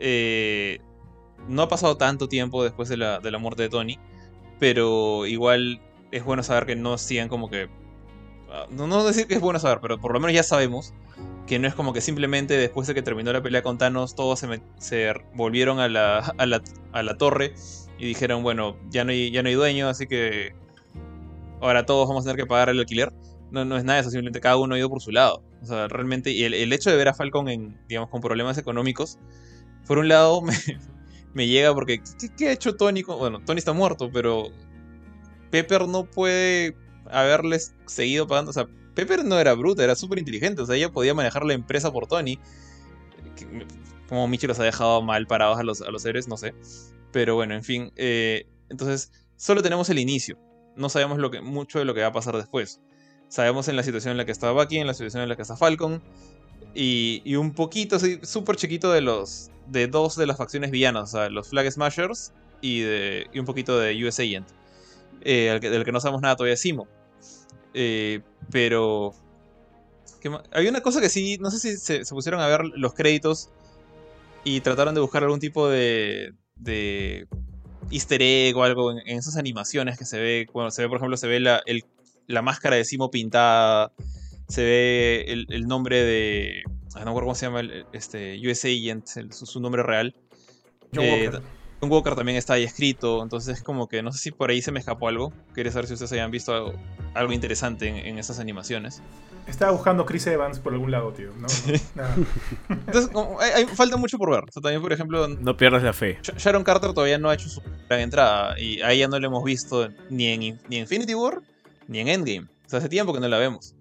eh, no ha pasado tanto tiempo después de la, de la muerte de Tony, pero igual es bueno saber que no sigan como que... ah, No, no decir que es bueno saber, pero por lo menos ya sabemos que no es como que simplemente después de que terminó la pelea con Thanos, todos se, se volvieron a la, a, la, a la torre y dijeron, bueno, ya no, hay, ya no hay dueño, así que ahora todos vamos a tener que pagar el alquiler. No, no es nada eso, simplemente cada uno ha ido por su lado. O sea, realmente, y el, el hecho de ver a Falcon en, digamos, con problemas económicos, por un lado me, me llega porque, ¿qué, ha hecho Tony? Bueno, Tony está muerto, pero Pepper no puede haberles seguido pagando. O sea, Pepper no era bruta, era súper inteligente. O sea, ella podía manejar la empresa por Tony. Como Michi los ha dejado mal parados a los, a los seres, no sé. Pero bueno, en fin. eh, entonces, solo tenemos el inicio. No sabemos mucho de lo que va a pasar después. Sabemos en la situación en la que está Bucky, en la situación en la que está Falcon. Y, y un poquito, así, súper chiquito de los. de dos de las facciones villanas. O sea, los Flag Smashers y, de, y un poquito de US Agent. Eh, del que no sabemos nada todavía Simo. Eh, pero. ¿qué ma- Hay una cosa que sí. No sé si se, pusieron a ver los créditos. Y trataron de buscar algún tipo de. de. easter egg o algo en, esas animaciones que se ve. Cuando se ve, por ejemplo, se ve la, la máscara de Simo pintada. Se ve el, el nombre de. No me acuerdo cómo se llama el, este, US Agent, el- su, su nombre real. John Eh, Walker. John Walker también está ahí escrito, entonces es como que no sé si por ahí se me escapó algo. Quería saber si ustedes hayan visto algo, algo interesante en, en esas animaciones. Estaba buscando Chris Evans por algún lado, tío. No, no, nada. Entonces, como, hay, hay- falta mucho por ver. O sea, también, por ejemplo, No pierdas la fe. Sh- Sharon Carter todavía no ha hecho su gran entrada y a ella no la hemos visto ni en, ni en Infinity War ni en Endgame. O sea, hace tiempo que no la vemos.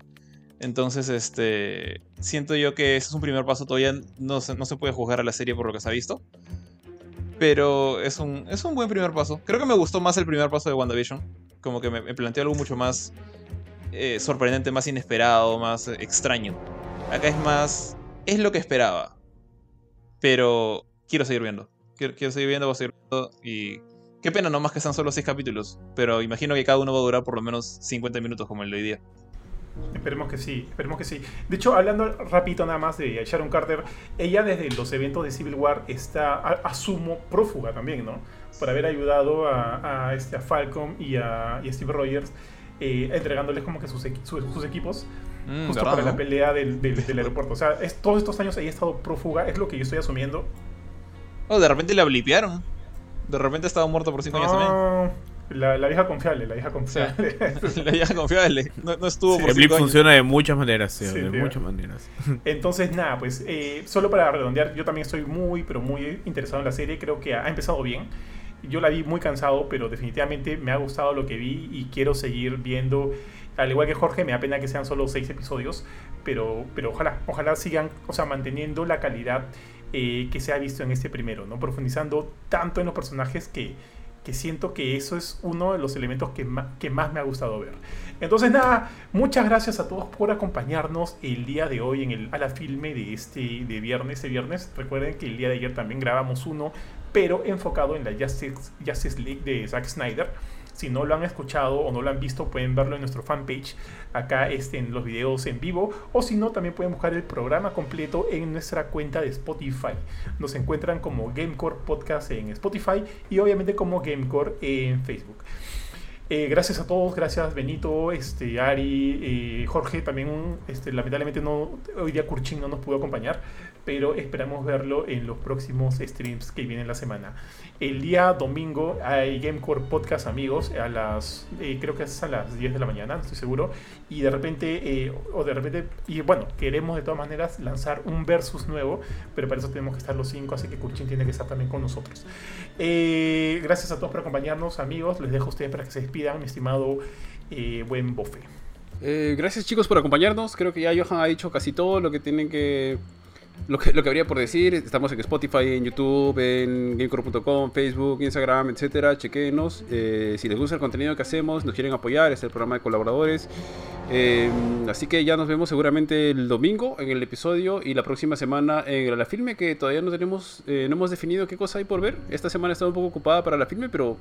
Entonces, este. Siento yo que ese es un primer paso. Todavía no se, no se puede juzgar a la serie por lo que se ha visto. Pero es un, es un buen primer paso. Creo que me gustó más el primer paso de WandaVision. Como que me, planteó algo mucho más eh, sorprendente, más inesperado, más extraño. Acá es más. Es lo que esperaba. Pero quiero seguir viendo. Quiero, quiero seguir viendo, voy a seguir viendo. Y. Qué pena nomás que sean solo 6 capítulos. Pero imagino que cada uno va a durar por lo menos 50 minutos como el de hoy día. Esperemos que sí, esperemos que sí. De hecho, hablando rapidito nada más de Sharon Carter, ella desde los eventos de Civil War está, asumo, prófuga también, ¿no? Por haber ayudado a, a este, a Falcon y a, y a Steve Rogers, eh, entregándoles como que sus, equi- sus, sus equipos, Mm, justo ¿verdad, para la pelea del, del, del aeropuerto. O sea, es, todos estos años ella ha estado prófuga, es lo que yo estoy asumiendo. Oh, de repente la blipearon. De repente estaba muerto por 5 años también. La, la vieja confiable, la vieja confiable. La vieja confiable. No, no estuvo Sí. por El blip 5 años. funciona de muchas maneras, Sí, de tío. muchas maneras. Entonces, nada, pues eh, solo para redondear, yo también estoy muy, pero muy interesado en la serie. Creo que ha empezado bien. Yo la vi muy cansado, pero definitivamente me ha gustado lo que vi y quiero seguir viendo. Al igual que Jorge, me da pena que sean solo seis episodios, pero, pero ojalá, ojalá sigan, o sea, manteniendo la calidad eh, que se ha visto en este primero, ¿no? Profundizando tanto en los personajes que, que siento que eso es uno de los elementos que que más me ha gustado ver. Entonces nada, muchas gracias a todos por acompañarnos el día de hoy en el a la filme de este de viernes, este viernes. Recuerden que el día de ayer también grabamos uno, pero enfocado en la Justice, Justice League de Zack Snyder. Si no lo han escuchado o no lo han visto, pueden verlo en nuestro fanpage, acá este, en los videos en vivo, o si no, también pueden buscar el programa completo en nuestra cuenta de Spotify. Nos encuentran como Gamecore Podcast en Spotify y obviamente como Gamecore en Facebook. Eh, gracias a todos, gracias Benito, este, Ari, eh, Jorge también, este, lamentablemente no, hoy día Kurchin no nos pudo acompañar, pero esperamos verlo en los próximos streams que vienen la semana. El día domingo hay Gamecore Podcast, amigos, a las, eh, creo que es a las 10 de la mañana, estoy seguro, y de repente, eh, o de repente, y bueno, queremos de todas maneras lanzar un versus nuevo, pero para eso tenemos que estar los cinco, así que Kurchin tiene que estar también con nosotros. Eh, gracias a todos por acompañarnos, amigos, les dejo a ustedes para que se despidan, mi estimado buen bofe. Gracias chicos por acompañarnos. Creo que ya Johan ha dicho casi todo lo que tienen que. Lo que, lo que habría por decir. Estamos en Spotify, en YouTube, en gamecore.com, Facebook, Instagram, etcétera. Chequenos. Eh, si les gusta el contenido que hacemos, nos quieren apoyar, es el programa de colaboradores. Eh, así que ya nos vemos seguramente el domingo en el episodio y la próxima semana en la filme que todavía no tenemos, eh, no hemos definido qué cosa hay por ver. Esta semana está un poco ocupada para la filme, pero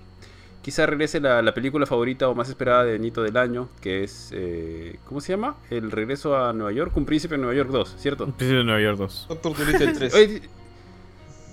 quizá regrese la, la película favorita o más esperada de Nito del año, que es, eh, ¿cómo se llama? El regreso a Nueva York, un príncipe en Nueva York 2, ¿cierto? Príncipe de Nueva York 2. Doctor Dolittle 3. Oye,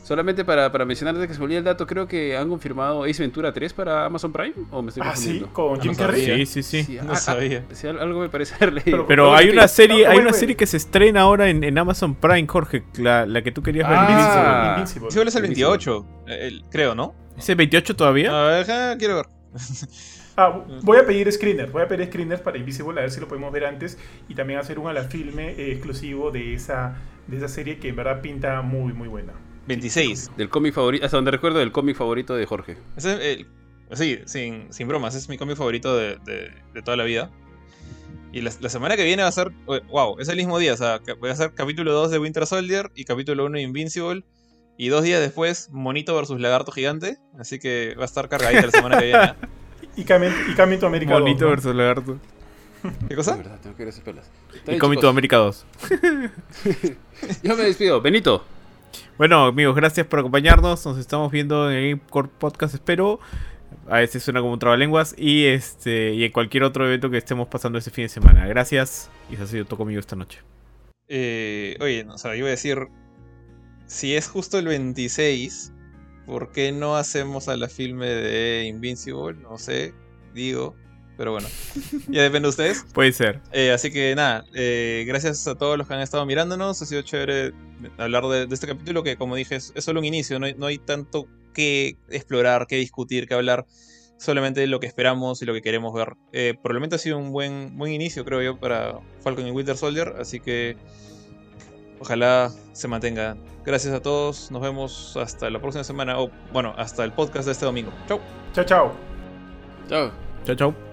solamente para, para mencionar antes de que se me olvide el dato, creo que han confirmado Ace Ventura 3 para Amazon Prime, ¿o me estoy Ah, sí, confundiendo? con Jim Carrey. sabía. Sí, sí, sí. No ah, sabía. ah, sí, algo me parece haber leído. Pero Oye, hay que- una serie, no, hay una serie que se estrena ahora en, en Amazon Prime, Jorge, la, la que tú querías ver. Ah. Invincible. Sí, es el 28, el- creo, ¿no? ¿Ese 28 todavía? A ver, quiero ver. Ah, voy a pedir screeners, voy a pedir screeners para Invisible a ver si lo podemos ver antes y también hacer un a la filme eh, exclusivo de esa, de esa serie que en verdad pinta muy muy buena. 26. Del cómic favorito, hasta donde recuerdo del cómic favorito de Jorge. Ese es el- sí, sin, sin bromas, es mi cómic favorito de, de- de toda la vida. Y la, la semana que viene va a ser, wow, es el mismo día, o sea, voy a hacer capítulo 2 de Winter Soldier y capítulo 1 de Invincible. Y dos días después, Monito versus Lagarto Gigante. Así que va a estar cargadita la semana que viene. Y Coming, y Coming to America 2, Bonito ¿no? versus Lagarto. ¿Qué Es cosa? verdad, tengo que ver esas pelas. Y to chicos. America 2. Yo me despido. Benito. Bueno, amigos, gracias por acompañarnos. Nos estamos viendo en el Gamecore Podcast, espero. A veces suena como un trabalenguas. Y este y en cualquier otro evento que estemos pasando este fin de semana. Gracias. Y eso ha sido todo conmigo esta noche. Eh, oye, no, o sea, yo iba a decir, si es justo el 26, ¿por qué no hacemos a la filme de Invincible? No sé, digo, pero bueno, ya depende de ustedes. Puede ser. Eh, así que nada, eh, gracias a todos los que han estado mirándonos, ha sido chévere hablar de, de este capítulo que como dije es, es solo un inicio, no hay, no hay tanto que explorar, que discutir, que hablar. Solamente lo que esperamos y lo que queremos ver. Eh, probablemente ha sido un buen, buen inicio, creo yo, para Falcon y Winter Soldier. Así que Ojalá se mantenga. Gracias a todos. Nos vemos hasta la próxima semana. O, bueno, hasta el podcast de este domingo. Chau. Chao, chao. Chao. Chao, chao.